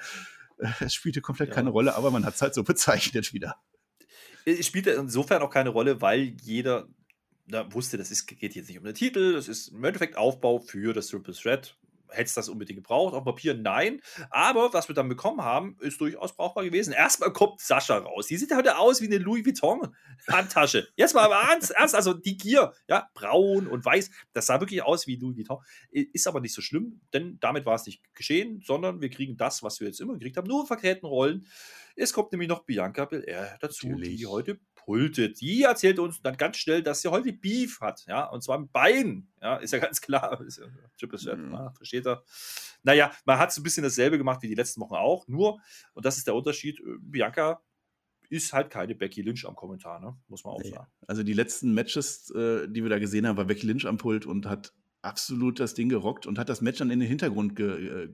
Äh, es spielte komplett ja. keine Rolle, aber man hat es halt so bezeichnet wieder. Es spielte insofern auch keine Rolle, weil jeder da wusste, das ist, geht jetzt nicht um den Titel, das ist im Endeffekt Aufbau für das Triple Threat hätte das unbedingt gebraucht. Auf Papier nein. Aber was wir dann bekommen haben, ist durchaus brauchbar gewesen. Erstmal kommt Sascha raus. Die sieht heute aus wie eine Louis Vuitton-Handtasche. Jetzt mal ernst, ernst, also die Gier, ja, braun und weiß. Das sah wirklich aus wie Louis Vuitton. Ist aber nicht so schlimm, denn damit war es nicht geschehen, sondern wir kriegen das, was wir jetzt immer gekriegt haben, nur verkehrten Rollen. Es kommt nämlich noch Bianca Belair dazu, Natürlich. die heute pultet. Die erzählt uns dann ganz schnell, dass sie heute Beef hat, ja, und zwar mit Bein, ja, ist ja ganz klar. Ist ja mhm. ja, versteht er. Naja, man hat so ein bisschen dasselbe gemacht wie die letzten Wochen auch, nur, und das ist der Unterschied, äh, Bianca ist halt keine Becky Lynch am Kommentar, ne? muss man auch nee. sagen. Also die letzten Matches, äh, die wir da gesehen haben, war Becky Lynch am Pult und hat absolut das Ding gerockt und hat das Match dann in den Hintergrund ge, äh,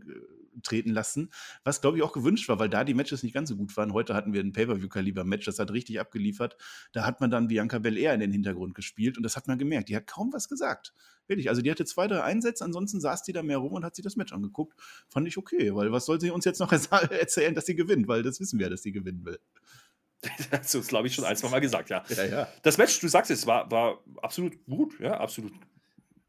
treten lassen, was glaube ich auch gewünscht war, weil da die Matches nicht ganz so gut waren. Heute hatten wir ein Pay-Per-View-Kaliber-Match, das hat richtig abgeliefert. Da hat man dann Bianca Belair in den Hintergrund gespielt und das hat man gemerkt. Die hat kaum was gesagt. Wirklich, also die hatte zwei, drei Einsätze, ansonsten saß die da mehr rum und hat sich das Match angeguckt. Fand ich okay, weil was soll sie uns jetzt noch erzählen, dass sie gewinnt, weil das wissen wir, dass sie gewinnen will. Das ist, glaube ich, schon ein, zwei Mal gesagt, ja. ja, ja. Das Match, du sagst es, war, war absolut gut, ja, absolut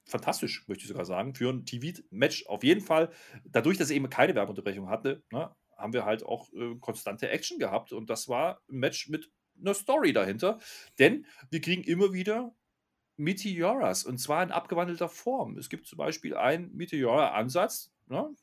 fantastisch, möchte ich sogar sagen, für ein TV-Match auf jeden Fall. Dadurch, dass er eben keine Werbeunterbrechung hatte, ne, haben wir halt auch äh, konstante Action gehabt und das war ein Match mit einer Story dahinter, denn wir kriegen immer wieder Meteoras und zwar in abgewandelter Form. Es gibt zum Beispiel einen Meteora-Ansatz, ne,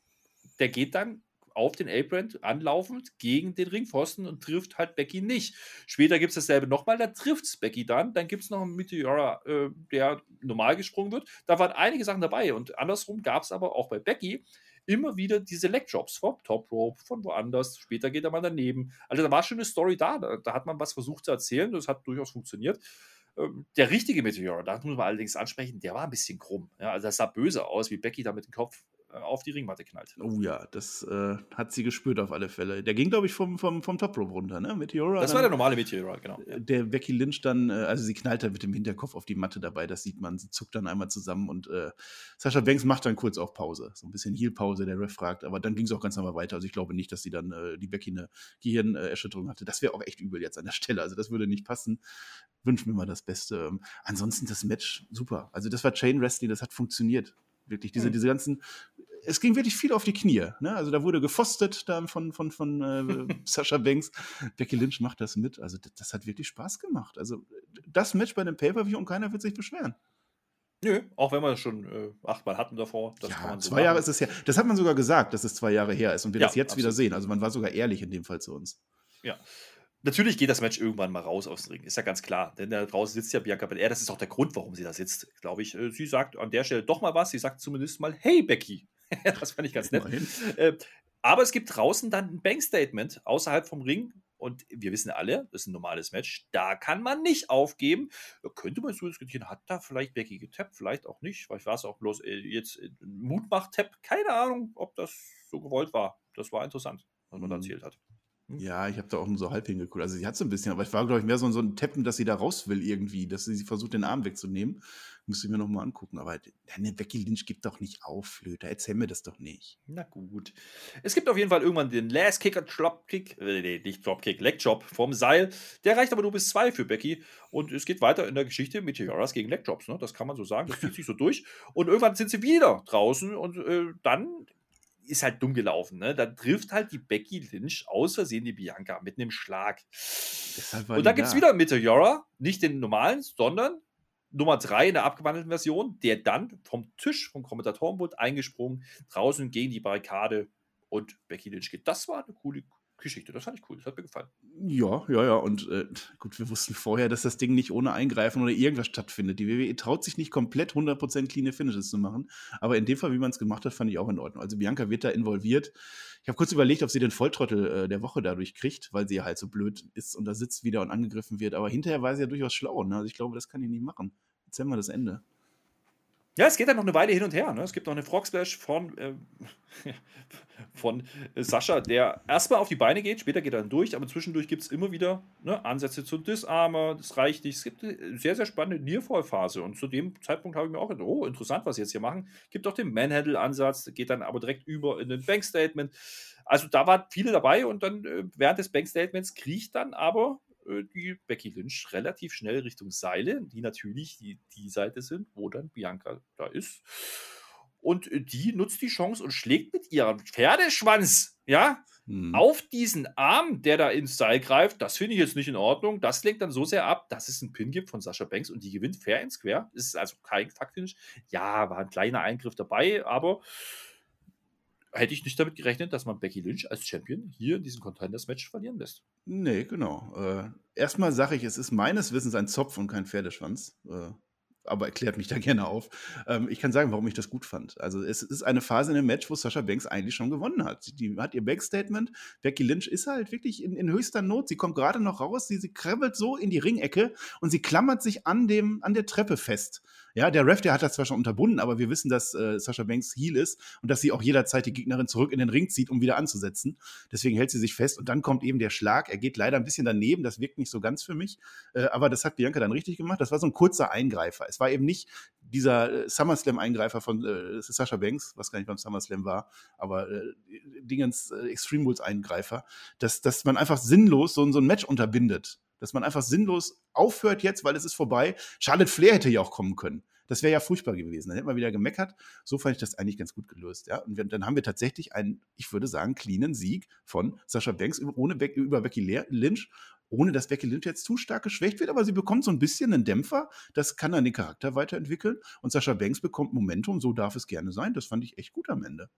der geht dann auf den Apron anlaufend gegen den Ringpfosten und trifft halt Becky nicht. Später gibt es dasselbe nochmal, da trifft es Becky dann. Dann gibt es noch einen Meteora, äh, der normal gesprungen wird. Da waren einige Sachen dabei und andersrum gab es aber auch bei Becky immer wieder diese Leg-Drops vom Top Rope, von woanders. Später geht er mal daneben. Also da war schon eine Story da. Da, da hat man was versucht zu erzählen. Das hat durchaus funktioniert. Ähm, der richtige Meteor, da muss man allerdings ansprechen, der war ein bisschen krumm. Ja, also das sah böse aus, wie Becky da mit dem Kopf auf die Ringmatte knallt. Oh ja, das äh, hat sie gespürt auf alle Fälle. Der ging, glaube ich, vom, vom, vom Top Rope runter, ne? Meteora. Das dann, war der normale Meteora, genau. Äh, der Becky Lynch dann, äh, also sie knallt dann mit dem Hinterkopf auf die Matte dabei, das sieht man. Sie zuckt dann einmal zusammen und äh, Sascha Banks macht dann kurz auch Pause. So ein bisschen Heal-Pause, der Ref fragt, aber dann ging es auch ganz normal weiter. Also ich glaube nicht, dass sie dann äh, die Becky eine Gehirnerschütterung hatte. Das wäre auch echt übel jetzt an der Stelle. Also das würde nicht passen. Wünschen wir mal das Beste. Ähm, ansonsten das Match, super. Also das war Chain Wrestling, das hat funktioniert wirklich diese, mhm. diese ganzen es ging wirklich viel auf die Knie. Ne? Also da wurde gefostet dann von, von, von äh, Sascha Banks. Becky Lynch macht das mit. Also das, das, hat wirklich Spaß gemacht. Also das Match bei dem Pay-Per-View und keiner wird sich beschweren. Nö, auch wenn wir es schon äh, achtmal hatten davor. ja, so zwei machen. Jahre ist es ja. Das hat man sogar gesagt, dass es zwei Jahre her ist und wir ja, das jetzt absolut. wieder sehen. Also man war sogar ehrlich in dem Fall zu uns. Ja. Natürlich geht das Match irgendwann mal raus aus dem Ring, ist ja ganz klar. Denn da draußen sitzt ja Bianca Belair, das ist auch der Grund, warum sie da sitzt, glaube ich. Äh, sie sagt an der Stelle doch mal was, sie sagt zumindest mal, hey Becky. das fand ich ganz nett. Äh, aber es gibt draußen dann ein Bank-Statement außerhalb vom Ring. Und wir wissen alle, das ist ein normales Match. Da kann man nicht aufgeben. Da könnte man so diskutieren, hat da vielleicht Becky getappt, vielleicht auch nicht. Vielleicht war es auch bloß äh, jetzt ein Mutmach-Tap. Keine Ahnung, ob das so gewollt war. Das war interessant, was man da mhm. erzählt hat. Hm? Ja, ich habe da auch nur so halb hingeguckt. Also sie hat so ein bisschen, aber ich war, glaube ich, mehr so, so ein Teppen, dass sie da raus will irgendwie, dass sie versucht, den Arm wegzunehmen. Müsste ich mir nochmal angucken. Aber eine Becky Lynch gibt doch nicht auf, Flöter. Erzähl mir das doch nicht. Na gut. Es gibt auf jeden Fall irgendwann den Last Kicker Dropkick, äh, nee, nicht Dropkick, Leg Drop vom Seil. Der reicht aber nur bis zwei für Becky. Und es geht weiter in der Geschichte mit Meteoras gegen Leg Drops. Ne? Das kann man so sagen. Das zieht sich so durch. Und irgendwann sind sie wieder draußen und äh, dann ist halt dumm gelaufen. Ne? Da trifft halt die Becky Lynch aus Versehen die Bianca mit einem Schlag. Und da gibt es wieder Meteora, nicht den normalen, sondern Nummer 3 in der abgewandelten Version, der dann vom Tisch, vom Kommentatorenpult eingesprungen, draußen gegen die Barrikade und Becky Lynch geht. Das war eine coole, Geschichte. Das fand ich cool, das hat mir gefallen. Ja, ja, ja. Und äh, gut, wir wussten vorher, dass das Ding nicht ohne Eingreifen oder irgendwas stattfindet. Die WWE traut sich nicht komplett 100% clean Finishes zu machen. Aber in dem Fall, wie man es gemacht hat, fand ich auch in Ordnung. Also Bianca wird da involviert. Ich habe kurz überlegt, ob sie den Volltrottel äh, der Woche dadurch kriegt, weil sie halt so blöd ist und da sitzt wieder und angegriffen wird. Aber hinterher war sie ja durchaus schlau. Ne? Also ich glaube, das kann die nicht machen. Jetzt haben wir das Ende. Ja, es geht dann noch eine Weile hin und her. Ne? Es gibt noch eine Frog Splash von, äh, von äh, Sascha, der erstmal auf die Beine geht, später geht er dann durch, aber zwischendurch gibt es immer wieder ne, Ansätze zum Disarmer, das reicht nicht. Es gibt eine sehr, sehr spannende Nearfall-Phase und zu dem Zeitpunkt habe ich mir auch gedacht, oh, interessant, was sie jetzt hier machen. Gibt auch den Manhandle-Ansatz, geht dann aber direkt über in den Bank-Statement. Also da waren viele dabei und dann äh, während des Bank-Statements kriecht dann aber äh, die Becky Lynch relativ schnell Richtung Seile, die natürlich die, die Seite sind, wo dann Bianca da ist. Und die nutzt die Chance und schlägt mit ihrem Pferdeschwanz, ja, hm. auf diesen Arm, der da ins Seil greift. Das finde ich jetzt nicht in Ordnung. Das lenkt dann so sehr ab, dass es einen Pin gibt von Sascha Banks und die gewinnt fair ins Square. Es ist also kein Fuck-Finish. Ja, war ein kleiner Eingriff dabei, aber hätte ich nicht damit gerechnet, dass man Becky Lynch als Champion hier in diesem Contenders-Match verlieren lässt. Nee, genau. Äh, erstmal sage ich, es ist meines Wissens ein Zopf und kein Pferdeschwanz. Äh, aber erklärt mich da gerne auf. Ähm, ich kann sagen, warum ich das gut fand. Also es ist eine Phase in dem Match, wo Sascha Banks eigentlich schon gewonnen hat. Die hat ihr Backstatement. Becky Lynch ist halt wirklich in, in höchster Not. Sie kommt gerade noch raus, sie, sie krabbelt so in die Ringecke und sie klammert sich an, dem, an der Treppe fest. Ja, der Ref, der hat das zwar schon unterbunden, aber wir wissen, dass äh, Sascha Banks Heal ist und dass sie auch jederzeit die Gegnerin zurück in den Ring zieht, um wieder anzusetzen. Deswegen hält sie sich fest und dann kommt eben der Schlag. Er geht leider ein bisschen daneben, das wirkt nicht so ganz für mich, äh, aber das hat Bianca dann richtig gemacht. Das war so ein kurzer Eingreifer. Es war eben nicht dieser äh, SummerSlam-Eingreifer von äh, Sascha Banks, was gar nicht beim SummerSlam war, aber äh, Dingens äh, Extreme Rules-Eingreifer, dass, dass man einfach sinnlos so, so ein Match unterbindet. Dass man einfach sinnlos aufhört jetzt, weil es ist vorbei. Charlotte Flair hätte ja auch kommen können. Das wäre ja furchtbar gewesen. Dann hätte man wieder gemeckert. So fand ich das eigentlich ganz gut gelöst. Ja? Und wir, dann haben wir tatsächlich einen, ich würde sagen, cleanen Sieg von Sascha Banks ohne über Becky Lynch, ohne dass Becky Lynch jetzt zu stark geschwächt wird. Aber sie bekommt so ein bisschen einen Dämpfer. Das kann dann den Charakter weiterentwickeln. Und Sascha Banks bekommt Momentum. So darf es gerne sein. Das fand ich echt gut am Ende.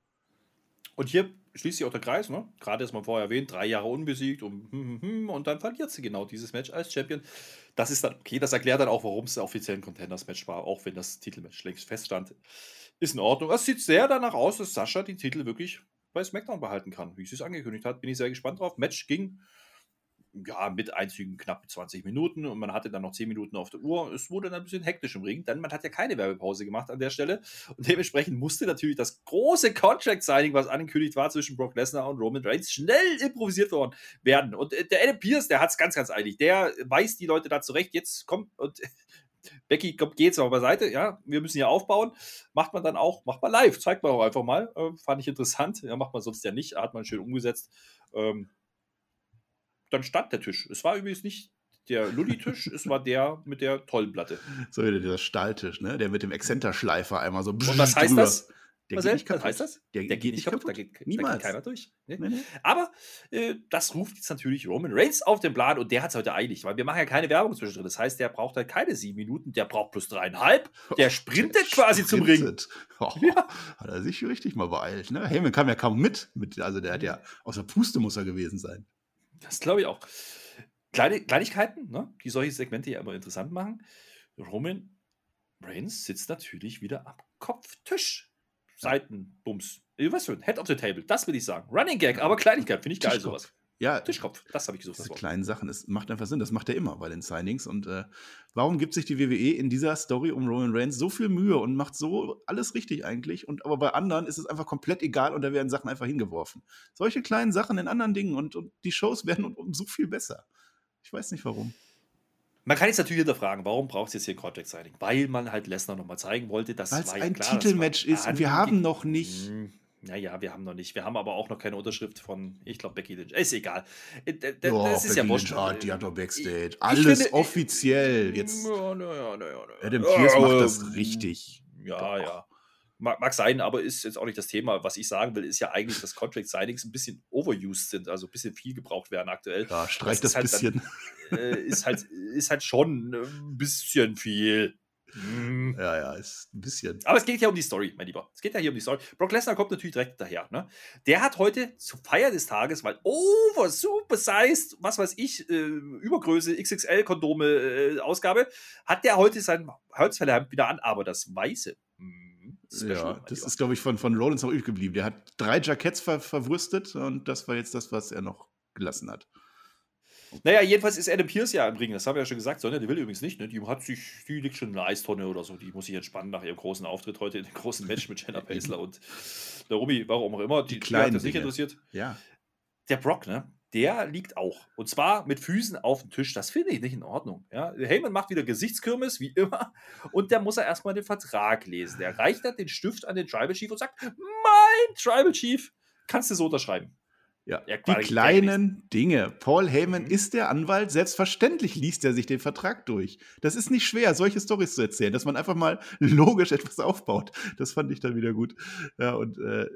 Und hier schließt sich auch der Kreis, ne? Gerade ist man vorher erwähnt, drei Jahre unbesiegt und, hm, hm, hm, und dann verliert sie genau dieses Match als Champion. Das ist dann, okay, das erklärt dann auch, warum es offiziell ein Contenders-Match war, auch wenn das Titelmatch längst feststand. Ist in Ordnung. Es sieht sehr danach aus, dass Sascha die Titel wirklich bei SmackDown behalten kann. Wie sie es angekündigt hat, bin ich sehr gespannt drauf. Match ging ja, mit Einzügen knapp 20 Minuten und man hatte dann noch 10 Minuten auf der Uhr. Es wurde dann ein bisschen hektisch im Ring, denn man hat ja keine Werbepause gemacht an der Stelle und dementsprechend musste natürlich das große Contract-Signing, was angekündigt war zwischen Brock Lesnar und Roman Reigns, schnell improvisiert worden werden. Und äh, der Adam Pierce, der hat es ganz, ganz eilig. Der weist die Leute da zurecht. Jetzt kommt und Becky kommt, geht jetzt aber beiseite, ja, wir müssen hier aufbauen. Macht man dann auch, macht man live, zeigt man auch einfach mal. Äh, fand ich interessant. Ja, macht man sonst ja nicht, hat man schön umgesetzt. Ähm, dann stand der Tisch. Es war übrigens nicht der Lulli-Tisch, es war der mit der tollen Platte. So wieder dieser Stahltisch, ne? Der mit dem Exzenterschleifer einmal so. Und was heißt drüber. das? Der Marcel, geht nicht kaputt. Was heißt das? Der, der geht, geht, nicht kaputt. kaputt. Da, geht, Niemals. da geht keiner durch. Ne? Nee, nee. Aber äh, das ruft jetzt natürlich Roman Reigns auf den Plan und der hat es heute eilig, weil wir machen ja keine Werbung zwischendrin. Das heißt, der braucht halt keine sieben Minuten, der braucht plus dreieinhalb. Der sprintet der quasi sprintet. zum Ring. Oh, ja. Hat er sich richtig mal beeilt. Ne? Heyman kam ja kaum mit. mit. Also der hat ja außer Puste muss er gewesen sein. Das glaube ich auch. Kleine, Kleinigkeiten, ne, die solche Segmente ja immer interessant machen. Roman Reigns sitzt natürlich wieder am Kopftisch. Seitenbums. Was für ein Head of the Table, das will ich sagen. Running Gag, aber Kleinigkeit, finde ich geil, sowas. Ja, Tischkopf, das habe ich gesucht. Diese kleinen Sachen, es macht einfach Sinn, das macht er immer bei den Signings. Und äh, warum gibt sich die WWE in dieser Story um Roman Reigns so viel Mühe und macht so alles richtig eigentlich? Und aber bei anderen ist es einfach komplett egal und da werden Sachen einfach hingeworfen. Solche kleinen Sachen in anderen Dingen und, und die Shows werden um, um so viel besser. Ich weiß nicht warum. Man kann jetzt natürlich hinterfragen, warum braucht es jetzt hier ein Contract Signing? Weil man halt Lesnar nochmal zeigen wollte, dass es ein klar, Titelmatch ist und wir haben noch nicht. Naja, wir haben noch nicht. Wir haben aber auch noch keine Unterschrift von, ich glaube, Becky Lynch. Ist egal. Äh, das oh, ist Becky ja. Lynch, die hat doch Backstage. Ich, Alles ich offiziell. Jetzt. Ja, na ja, na na Adam Pierce ja, macht das richtig. Ja, doch. ja. Mag, mag, sein, aber ist jetzt auch nicht das Thema. Was ich sagen will, ist ja eigentlich, dass Contract Signings ein bisschen overused sind, also ein bisschen viel gebraucht werden aktuell. Ja, streicht das, das halt bisschen. Dann, äh, ist, halt, ist halt schon ein bisschen viel. Hm. Ja, ja, ist ein bisschen. Aber es geht ja um die Story, mein Lieber. Es geht ja hier um die Story. Brock Lesnar kommt natürlich direkt daher. Ne? Der hat heute zur Feier des Tages, weil over super sized, was weiß ich, äh, Übergröße, XXL-Kondome äh, Ausgabe, hat der heute sein Holzfällerhemd wieder an, aber das weiße. Hm ja, das ist, glaube ich, von, von Rollins noch übrig geblieben. Der hat drei Jackets ver verwurstet und das war jetzt das, was er noch gelassen hat. Naja, jedenfalls ist Adam Pierce ja im Ring, das haben wir ja schon gesagt. Sonja, die will übrigens nicht, ne? Die hat sich, die liegt schon in einer Eistonne oder so. Die muss sich entspannen nach ihrem großen Auftritt heute in dem großen Match mit Jenna Paisley und Naomi, warum auch immer. Die, die, die hat das nicht interessiert. Ja. Der Brock, ne? der liegt auch. Und zwar mit Füßen auf dem Tisch. Das finde ich nicht in Ordnung. Ja? Heyman macht wieder Gesichtskirmes, wie immer. Und der muss er erstmal den Vertrag lesen. Der reicht dann den Stift an den Tribal Chief und sagt: Mein Tribal Chief, kannst du so unterschreiben? Ja, ja die kleinen Dinge. Paul Heyman mhm. ist der Anwalt. Selbstverständlich liest er sich den Vertrag durch. Das ist nicht schwer, solche Storys zu erzählen, dass man einfach mal logisch etwas aufbaut. Das fand ich dann wieder gut. Ja, und äh,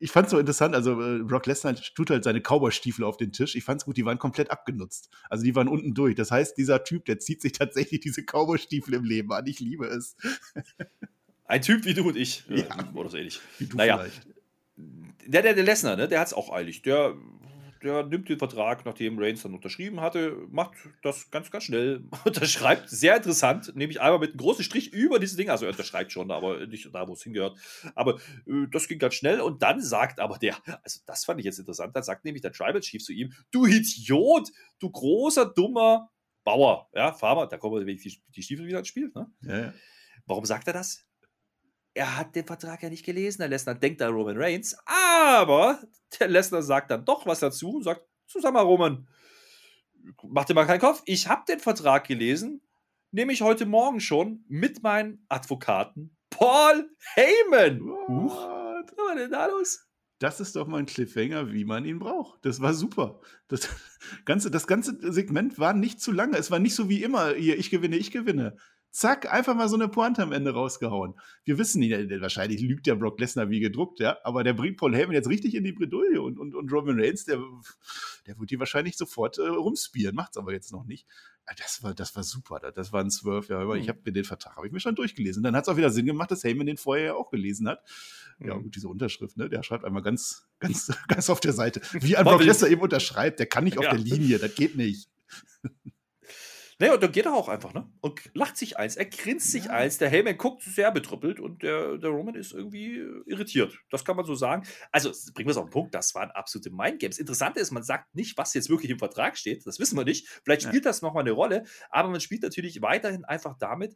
ich fand es so interessant, also äh, Brock Lesnar tut halt seine Cowboy-Stiefel auf den Tisch. Ich fand es gut, die waren komplett abgenutzt. Also die waren unten durch. Das heißt, dieser Typ, der zieht sich tatsächlich diese Cowboy-Stiefel im Leben an. Ich liebe es. Ein Typ wie du und ich. Ja. Oder so ähnlich. Wie du naja. vielleicht. Der, der, der Lesnar, ne, der hat es auch eilig. Der, der nimmt den Vertrag, nachdem Reigns dann unterschrieben hatte, macht das ganz, ganz schnell. Unterschreibt, sehr interessant, nämlich einmal mit einem großen Strich über dieses Ding. Also er unterschreibt schon, aber nicht da, wo es hingehört. Aber äh, das ging ganz schnell und dann sagt aber der, also das fand ich jetzt interessant, dann sagt nämlich der Tribal Chief zu ihm, du Idiot, du großer, dummer Bauer, ja, Farmer, da kommen die, die Stiefel wieder ins Spiel. Ne? Ja, ja. Warum sagt er das? Er hat den Vertrag ja nicht gelesen, der Lesnar denkt an Roman Reigns, aber der Lesnar sagt dann doch was dazu und sagt, zusammen Roman, mach dir mal keinen Kopf, ich habe den Vertrag gelesen, nehme ich heute Morgen schon mit meinem Advokaten Paul Heyman. Huch, was war denn da los? Das ist doch mal ein Cliffhanger, wie man ihn braucht. Das war super. Das ganze, das ganze Segment war nicht zu lange. Es war nicht so wie immer, hier, ich gewinne, ich gewinne. Zack, einfach mal so eine Pointe am Ende rausgehauen. Wir wissen nicht, wahrscheinlich lügt der Brock Lesnar wie gedruckt, ja, aber der bringt Paul Heyman jetzt richtig in die Bredouille und, und, und Roman Reigns, der, der wird die wahrscheinlich sofort äh, rumspielen, macht's aber jetzt noch nicht. Ah, das war, das war super, das war ein Swerve, ja, aber ich habe mir den Vertrag, habe ich mir schon durchgelesen. Dann hat es auch wieder Sinn gemacht, dass Heyman den vorher ja auch gelesen hat. Ja, mhm. gut, diese Unterschrift, ne, der schreibt einmal ganz, ganz, ganz auf der Seite. Wie ein Brock Lesnar eben unterschreibt, der kann nicht ja. auf der Linie, das geht nicht. Naja, und dann geht er auch einfach, ne? Und lacht sich eins, er grinst sich ja. eins. Der Heyman guckt sehr betrüppelt und der, der Roman ist irgendwie irritiert. Das kann man so sagen. Also, bringen wir es auf den Punkt, das waren absolute Mindgames. Interessante ist, man sagt nicht, was jetzt wirklich im Vertrag steht. Das wissen wir nicht. Vielleicht spielt ja. das nochmal eine Rolle, aber man spielt natürlich weiterhin einfach damit,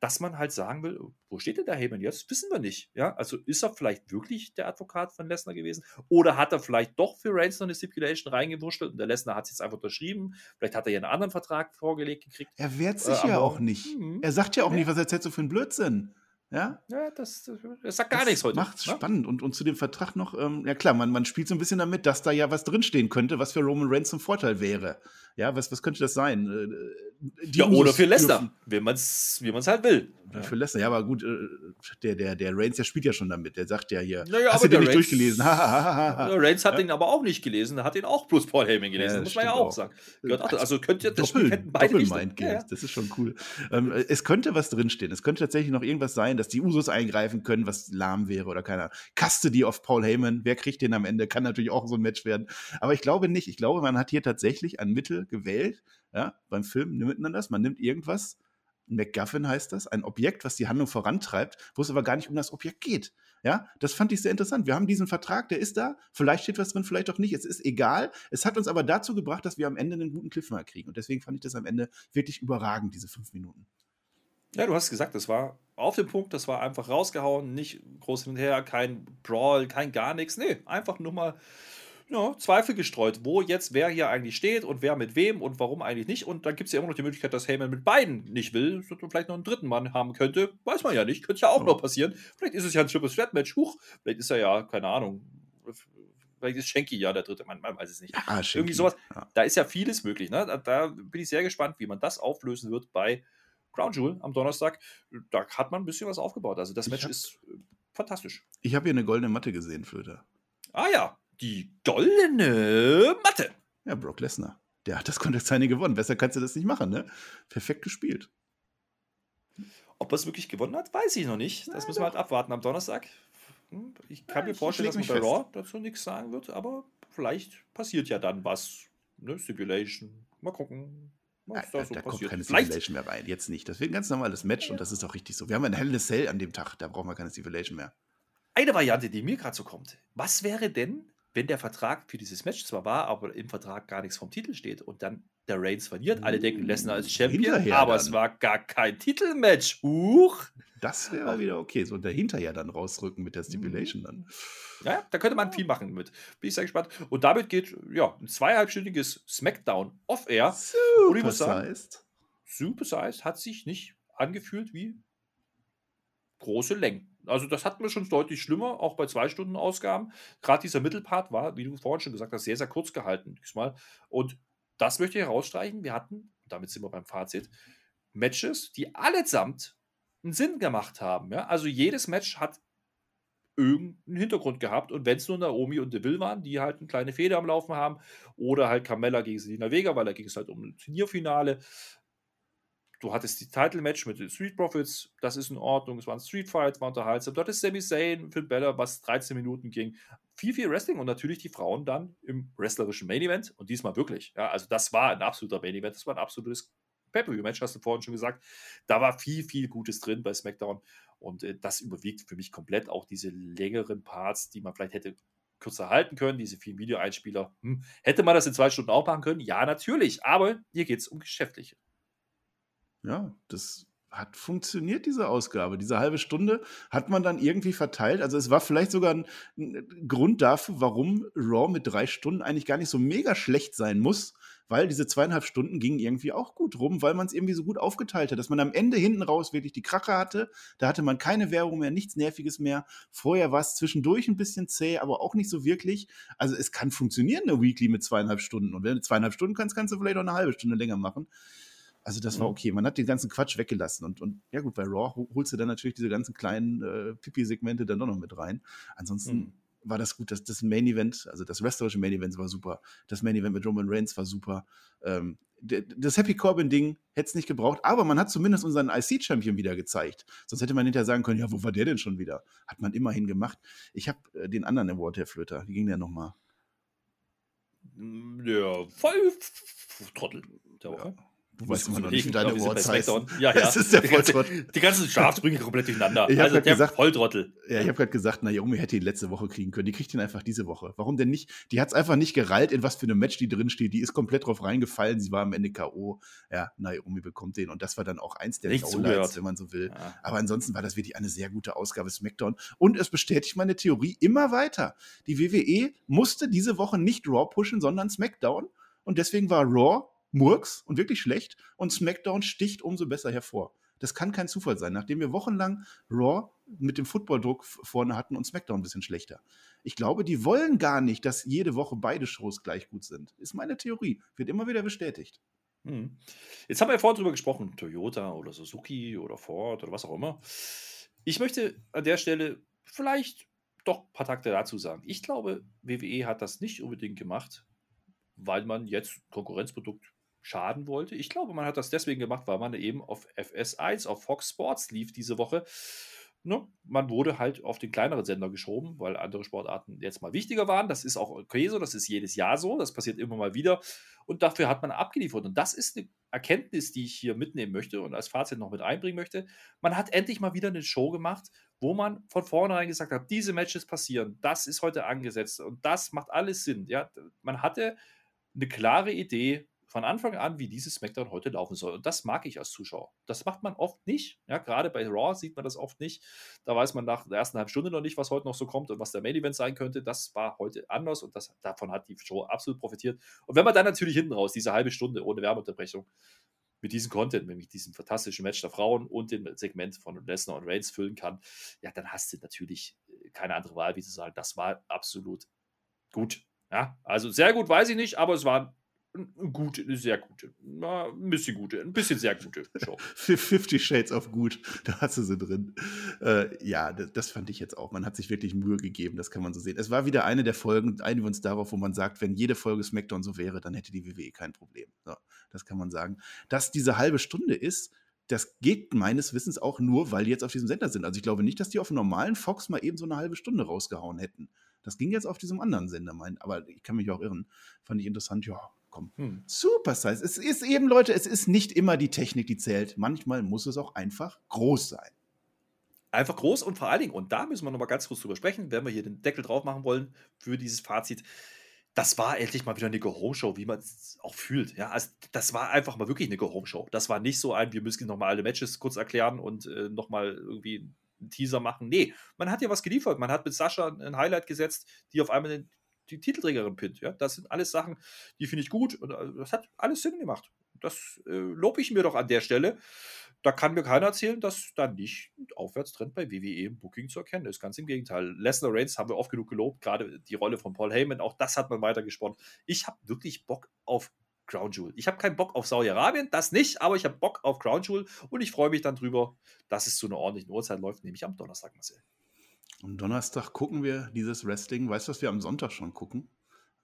dass man halt sagen will, wo steht denn der Heyman jetzt? Wissen wir nicht. Ja, also ist er vielleicht wirklich der Advokat von Lesnar gewesen? Oder hat er vielleicht doch für Reigns noch eine Stipulation reingewurschtelt und der Lesnar hat es jetzt einfach unterschrieben? Vielleicht hat er ja einen anderen Vertrag vorgelegt gekriegt. Er wehrt sich äh, ja auch nicht. Mh. Er sagt ja auch ja. nicht, was er so für einen Blödsinn. Ja, ja das, das, sagt gar das nichts heute. Macht es ne? spannend. Und, und zu dem Vertrag noch, ähm, ja klar, man, man spielt so ein bisschen damit, dass da ja was drinstehen könnte, was für Roman Reigns zum Vorteil wäre. Ja, was, was könnte das sein? Äh, ja, oder für Lesnar, wie man es wie halt will. Ja. Für Lesnar, ja, aber gut, äh, der, der, der Reigns, der spielt ja schon damit. Der sagt ja hier, naja, hast du den nicht Reigns, durchgelesen? Reigns hat ja? den aber auch nicht gelesen, hat den auch bloß Paul Heyman gelesen, ja, muss man ja auch, auch. sagen. Gehört auch, also könnte das Doppel, Spiel beide Doppel Mind Games, das ist schon cool. Ähm, es könnte was drinstehen. Es könnte tatsächlich noch irgendwas sein, dass die Usos eingreifen können, was lahm wäre oder keiner. Custody of Paul Heyman, wer kriegt den am Ende? Kann natürlich auch so ein Match werden. Aber ich glaube nicht. Ich glaube, man hat hier tatsächlich ein Mittel gewählt, ja, beim Film nimmt man das, man nimmt irgendwas, MacGuffin heißt das, ein Objekt, was die Handlung vorantreibt, wo es aber gar nicht um das Objekt geht. Ja, das fand ich sehr interessant. Wir haben diesen Vertrag, der ist da, vielleicht steht was drin, vielleicht auch nicht. Es ist egal. Es hat uns aber dazu gebracht, dass wir am Ende einen guten Cliffhanger kriegen. Und deswegen fand ich das am Ende wirklich überragend, diese fünf Minuten. Ja, du hast gesagt, das war auf den Punkt, das war einfach rausgehauen, nicht groß hin und her, kein Brawl, kein gar nichts. Nee, einfach nur mal ja, Zweifel gestreut, wo jetzt wer hier eigentlich steht und wer mit wem und warum eigentlich nicht. Und dann gibt es ja immer noch die Möglichkeit, dass Heyman mit beiden nicht will und vielleicht noch einen dritten Mann haben könnte. Weiß man ja nicht, könnte ja auch ja. noch passieren. Vielleicht ist es ja ein Triple Threat Match. Huch, vielleicht ist er ja, keine Ahnung. Vielleicht ist Shanky ja der dritte Mann, man weiß es nicht. Ah, Irgendwie sowas. Da ist ja vieles möglich. Ne? Da, da bin ich sehr gespannt, wie man das auflösen wird bei Crown Jewel am Donnerstag. Da hat man ein bisschen was aufgebaut. Also das Match hab, ist äh, fantastisch. Ich habe hier eine goldene Matte gesehen, Flöter. Ah ja, die goldene Matte. Ja, Brock Lesnar. Der hat das Contest-Signing gewonnen. Besser kannst du das nicht machen, ne? Perfekt gespielt. Ob er es wirklich gewonnen hat, weiß ich noch nicht. Das Na, müssen wir halt abwarten am Donnerstag. Hm, ich kann ja, mir vorstellen, dass man bei Raw dazu nichts sagen wird, aber vielleicht passiert ja dann was. Ne? Stipulation. Mal gucken. Ja, da, so da kommt keine Stipulation mehr rein. Jetzt nicht. Das wird ein ganz normales Match ja. und das ist auch richtig so. Wir haben ein Hell in a Cell an dem Tag. Da brauchen wir keine Stipulation mehr. Eine Variante, die mir gerade so kommt. Was wäre denn, wenn der Vertrag für dieses Match zwar war, aber im Vertrag gar nichts vom Titel steht und dann der Reigns verliert. Alle denken uh, Lesnar als Champion, aber dann. es war gar kein Titelmatch. Huch! Das wäre wieder okay. So dahinterher dann rausrücken mit der mhm. Stipulation dann. Ja, da könnte man viel machen mit. Bin ich sehr gespannt. Und damit geht ja ein zweieinhalbstündiges Smackdown off-air. Super und ich muss sagen, Super Size hat sich nicht angefühlt wie große Längen. Also das hatten wir schon deutlich schlimmer, auch bei zwei Stunden Ausgaben. Gerade dieser Mittelpart war, wie du vorhin schon gesagt hast, sehr, sehr kurz gehalten diesmal. Und das möchte ich herausstreichen. Wir hatten, damit sind wir beim Fazit, Matches, die allesamt einen Sinn gemacht haben. Ja? Also jedes Match hat irgendeinen Hintergrund gehabt. Und wenn es nur Naomi und Deville waren, die halt eine kleine Feder am Laufen haben, oder halt Carmella gegen Selina Vega, weil da ging es halt um ein Turnierfinale. Du hattest die Title-Match mit den Street Profits, das ist in Ordnung. Es war ein Street Fight, war unterhaltsam. Du hattest Sami Zayn, Finn Bella, was 13 Minuten ging. Viel, viel Wrestling und natürlich die Frauen dann im wrestlerischen Main Event. Und diesmal wirklich. Ja, also das war ein absoluter Main Event. Das war ein absolutes Pay-Per-View-Match, hast du vorhin schon gesagt. Da war viel, viel Gutes drin bei SmackDown. Und äh, das überwiegt für mich komplett auch diese längeren Parts, die man vielleicht hätte kürzer halten können, diese vielen Videoeinspieler. Hm. Hätte man das in zwei Stunden auch machen können? Ja, natürlich. Aber hier geht es um Geschäftliche. Ja, das hat funktioniert, diese Ausgabe. Diese halbe Stunde hat man dann irgendwie verteilt. Also es war vielleicht sogar ein, ein Grund dafür, warum Raw mit drei Stunden eigentlich gar nicht so mega schlecht sein muss, weil diese zweieinhalb Stunden gingen irgendwie auch gut rum, weil man es irgendwie so gut aufgeteilt hat, dass man am Ende hinten raus wirklich die Krache hatte. Da hatte man keine Werbung mehr, nichts Nerviges mehr. Vorher war es zwischendurch ein bisschen zäh, aber auch nicht so wirklich. Also es kann funktionieren, eine Weekly mit zweieinhalb Stunden. Und wenn du zweieinhalb Stunden kannst, kannst du vielleicht auch eine halbe Stunde länger machen. Also das war mhm. okay. Man hat den ganzen Quatsch weggelassen. Und, und ja gut, bei Raw holst du dann natürlich diese ganzen kleinen äh, Pipi-Segmente dann doch noch mit rein. Ansonsten mhm war das gut. Das, das Main Event, also das wrestlerische Main Event war super. Das Main Event mit Roman Reigns war super. Ähm, das Happy Corbin-Ding hätte es nicht gebraucht, aber man hat zumindest unseren IC-Champion wieder gezeigt. Sonst hätte man hinterher sagen können, ja, wo war der denn schon wieder? Hat man immerhin gemacht. Ich habe äh, den anderen Award, Herr Flöter. Wie ging der nochmal? Ja, voll Trottel der Woche. Ja. Du weißt immer noch nicht, wie deine Awards heißen. Ja, ja. Das ist der die, ganze, die ganzen Schafsprünge komplett durcheinander. Ich also der gesagt, Volltrottel. Ja, ich habe gerade gesagt, Naomi hätte ihn letzte Woche kriegen können. Die kriegt ihn einfach diese Woche. Warum denn nicht? Die hat es einfach nicht gereilt, in was für einem Match die drin steht. Die ist komplett drauf reingefallen. Sie war am Ende K.O. Ja, Naomi bekommt den. Und das war dann auch eins der Lowlights, wenn man so will. Ja. Aber ansonsten war das wirklich eine sehr gute Ausgabe SmackDown. Und es bestätigt meine Theorie immer weiter. Die WWE musste diese Woche nicht Raw pushen, sondern SmackDown. Und deswegen war Raw Murks und wirklich schlecht und SmackDown sticht umso besser hervor. Das kann kein Zufall sein, nachdem wir wochenlang Raw mit dem Footballdruck vorne hatten und SmackDown ein bisschen schlechter. Ich glaube, die wollen gar nicht, dass jede Woche beide Shows gleich gut sind. Ist meine Theorie. Wird immer wieder bestätigt. Hm. Jetzt haben wir ja vorhin drüber gesprochen, Toyota oder Suzuki oder Ford oder was auch immer. Ich möchte an der Stelle vielleicht doch ein paar Takte dazu sagen. Ich glaube, WWE hat das nicht unbedingt gemacht, weil man jetzt Konkurrenzprodukt schaden wollte. Ich glaube, man hat das deswegen gemacht, weil man eben auf FS1, auf Fox Sports lief diese Woche. Ne? Man wurde halt auf den kleineren Sender geschoben, weil andere Sportarten jetzt mal wichtiger waren. Das ist auch okay so, das ist jedes Jahr so, das passiert immer mal wieder. Und dafür hat man abgeliefert. Und das ist eine Erkenntnis, die ich hier mitnehmen möchte und als Fazit noch mit einbringen möchte. Man hat endlich mal wieder eine Show gemacht, wo man von vornherein gesagt hat, diese Matches passieren, das ist heute angesetzt und das macht alles Sinn. Ja? Man hatte eine klare Idee, von Anfang an, wie dieses SmackDown heute laufen soll. Und das mag ich als Zuschauer. Das macht man oft nicht. Ja, gerade bei Raw sieht man das oft nicht. Da weiß man nach der ersten halben Stunde noch nicht, was heute noch so kommt und was der Main Event sein könnte. Das war heute anders und das, davon hat die Show absolut profitiert. Und wenn man dann natürlich hinten raus, diese halbe Stunde ohne Werbeunterbrechung, mit diesem Content, mit diesem fantastischen Match der Frauen und dem Segment von Lesnar und Reigns füllen kann, ja, dann hast du natürlich äh, keine andere Wahl, wie zu sagen, das war absolut gut. Ja, also sehr gut weiß ich nicht, aber es war gute, sehr gute, na, ein bisschen gute, ein bisschen sehr gute Show. 50 Shades of Gut, da hast du sie drin. Äh, ja, das, das, fand ich jetzt auch. Man hat sich wirklich Mühe gegeben, das kann man so sehen. Es war wieder eine der Folgen, einigen wir uns darauf, wo man sagt, wenn jede Folge SmackDown so wäre, dann hätte die WWE kein Problem. So, das kann man sagen. Dass diese halbe Stunde ist, das geht meines Wissens auch nur, weil die jetzt auf diesem Sender sind. Also ich glaube nicht, dass die auf einem normalen Fox mal eben so eine halbe Stunde rausgehauen hätten. Das ging jetzt auf diesem anderen Sender, mein, aber ich kann mich auch irren. Fand ich interessant, ja, komm. Hm. Super Size. Es ist eben, Leute, es ist nicht immer die Technik, die zählt. Manchmal muss es auch einfach groß sein. Einfach groß und vor allen Dingen, und da müssen wir nochmal ganz kurz drüber sprechen, wenn wir hier den Deckel drauf machen wollen für dieses Fazit. Das war endlich mal wieder eine Go-Home-Show, wie man es auch fühlt. Ja, also das war einfach mal wirklich eine Go-Home-Show. Das war nicht so ein, wir müssen nochmal alle Matches kurz erklären und äh, nochmal irgendwie einen Teaser machen. Nee, man hat ja was geliefert. Man hat mit Sascha ein Highlight gesetzt, die auf einmal die Titelträgerin pinnt. Ja? Das sind alles Sachen, die finde ich gut und äh, das hat alles Sinn gemacht. Das äh, lobe ich mir doch an der Stelle. Da kann mir keiner erzählen, dass da nicht ein Aufwärtstrend bei WWE im Booking zu erkennen ist. Ganz im Gegenteil. Lesnar Reigns haben wir oft genug gelobt, gerade die Rolle von Paul Heyman, auch das hat man weiter gesponnen. Ich habe wirklich Bock auf Crown Jewel. Ich habe keinen Bock auf Saudi-Arabien, das nicht, aber ich habe Bock auf Crown Jewel und ich freue mich dann drüber, dass es zu einer ordentlichen Uhrzeit läuft, nämlich am Donnerstag, Marcel. Am Donnerstag gucken wir dieses Wrestling. Weißt du, was wir am Sonntag schon gucken?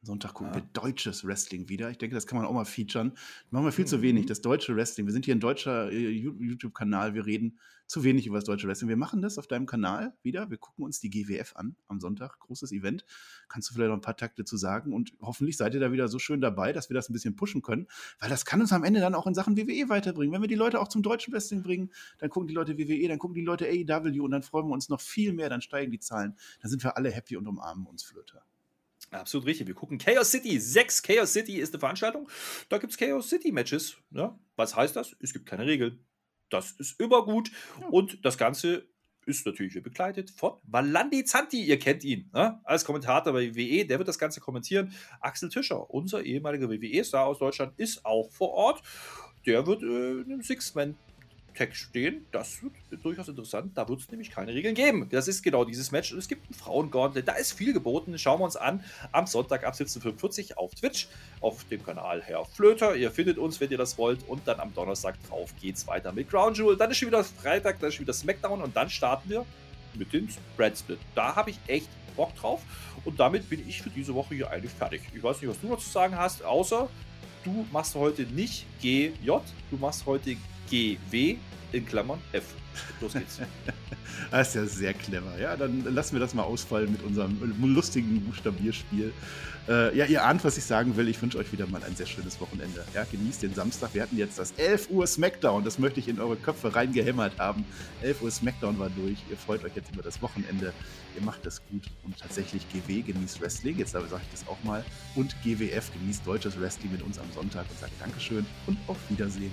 Sonntag gucken ja. wir deutsches Wrestling wieder. Ich denke, das kann man auch mal featuren. Machen wir viel mhm. zu wenig. Das deutsche Wrestling. Wir sind hier ein deutscher äh, YouTube-Kanal. Wir reden zu wenig über das deutsche Wrestling. Wir machen das auf deinem Kanal wieder. Wir gucken uns die GWF an am Sonntag. Großes Event. Kannst du vielleicht noch ein paar Takte zu sagen? Und hoffentlich seid ihr da wieder so schön dabei, dass wir das ein bisschen pushen können. Weil das kann uns am Ende dann auch in Sachen WWE weiterbringen. Wenn wir die Leute auch zum deutschen Wrestling bringen, dann gucken die Leute WWE, dann gucken die Leute AEW und dann freuen wir uns noch viel mehr. Dann steigen die Zahlen. Dann sind wir alle happy und umarmen uns Flöter. Absolut richtig. Wir gucken Chaos City. Sechs Chaos City ist eine Veranstaltung. Da gibt es Chaos City Matches. Ja? Was heißt das? Es gibt keine Regeln. Das ist immer gut. Ja. Und das Ganze ist natürlich begleitet von Valandi Zanti. Ihr kennt ihn ne? als Kommentator bei WWE. Der wird das Ganze kommentieren. Axel Tischer, unser ehemaliger WWE-Star aus Deutschland, ist auch vor Ort. Der wird äh, in einem Six-Man Text stehen. Das wird durchaus interessant. Da wird es nämlich keine Regeln geben. Das ist genau dieses Match. Und es gibt ein Frauengauntlet. Da ist viel geboten. Schauen wir uns an. Am Sonntag ab 17.45 auf Twitch. Auf dem Kanal Herr Flöter. Ihr findet uns, wenn ihr das wollt. Und dann am Donnerstag drauf geht's weiter mit Ground Jewel. Dann ist schon wieder Freitag. Dann ist schon wieder Smackdown. Und dann starten wir mit dem Spread Split. Da habe ich echt Bock drauf. Und damit bin ich für diese Woche hier eigentlich fertig. Ich weiß nicht, was du noch zu sagen hast, außer du machst heute nicht GJ, du machst heute GW in Klammern F. Los geht's. das ist ja sehr clever. Ja, dann lassen wir das mal ausfallen mit unserem lustigen Buchstabierspiel. Äh, ja, ihr ahnt, was ich sagen will. Ich wünsche euch wieder mal ein sehr schönes Wochenende. Ja, genießt den Samstag. Wir hatten jetzt das 11 Uhr Smackdown. Das möchte ich in eure Köpfe reingehämmert haben. 11 Uhr Smackdown war durch. Ihr freut euch jetzt über das Wochenende. Ihr macht das gut. Und tatsächlich GW genießt Wrestling. Jetzt sage ich das auch mal. Und GWF genießt deutsches Wrestling mit uns am Sonntag und sagt Dankeschön und auf Wiedersehen.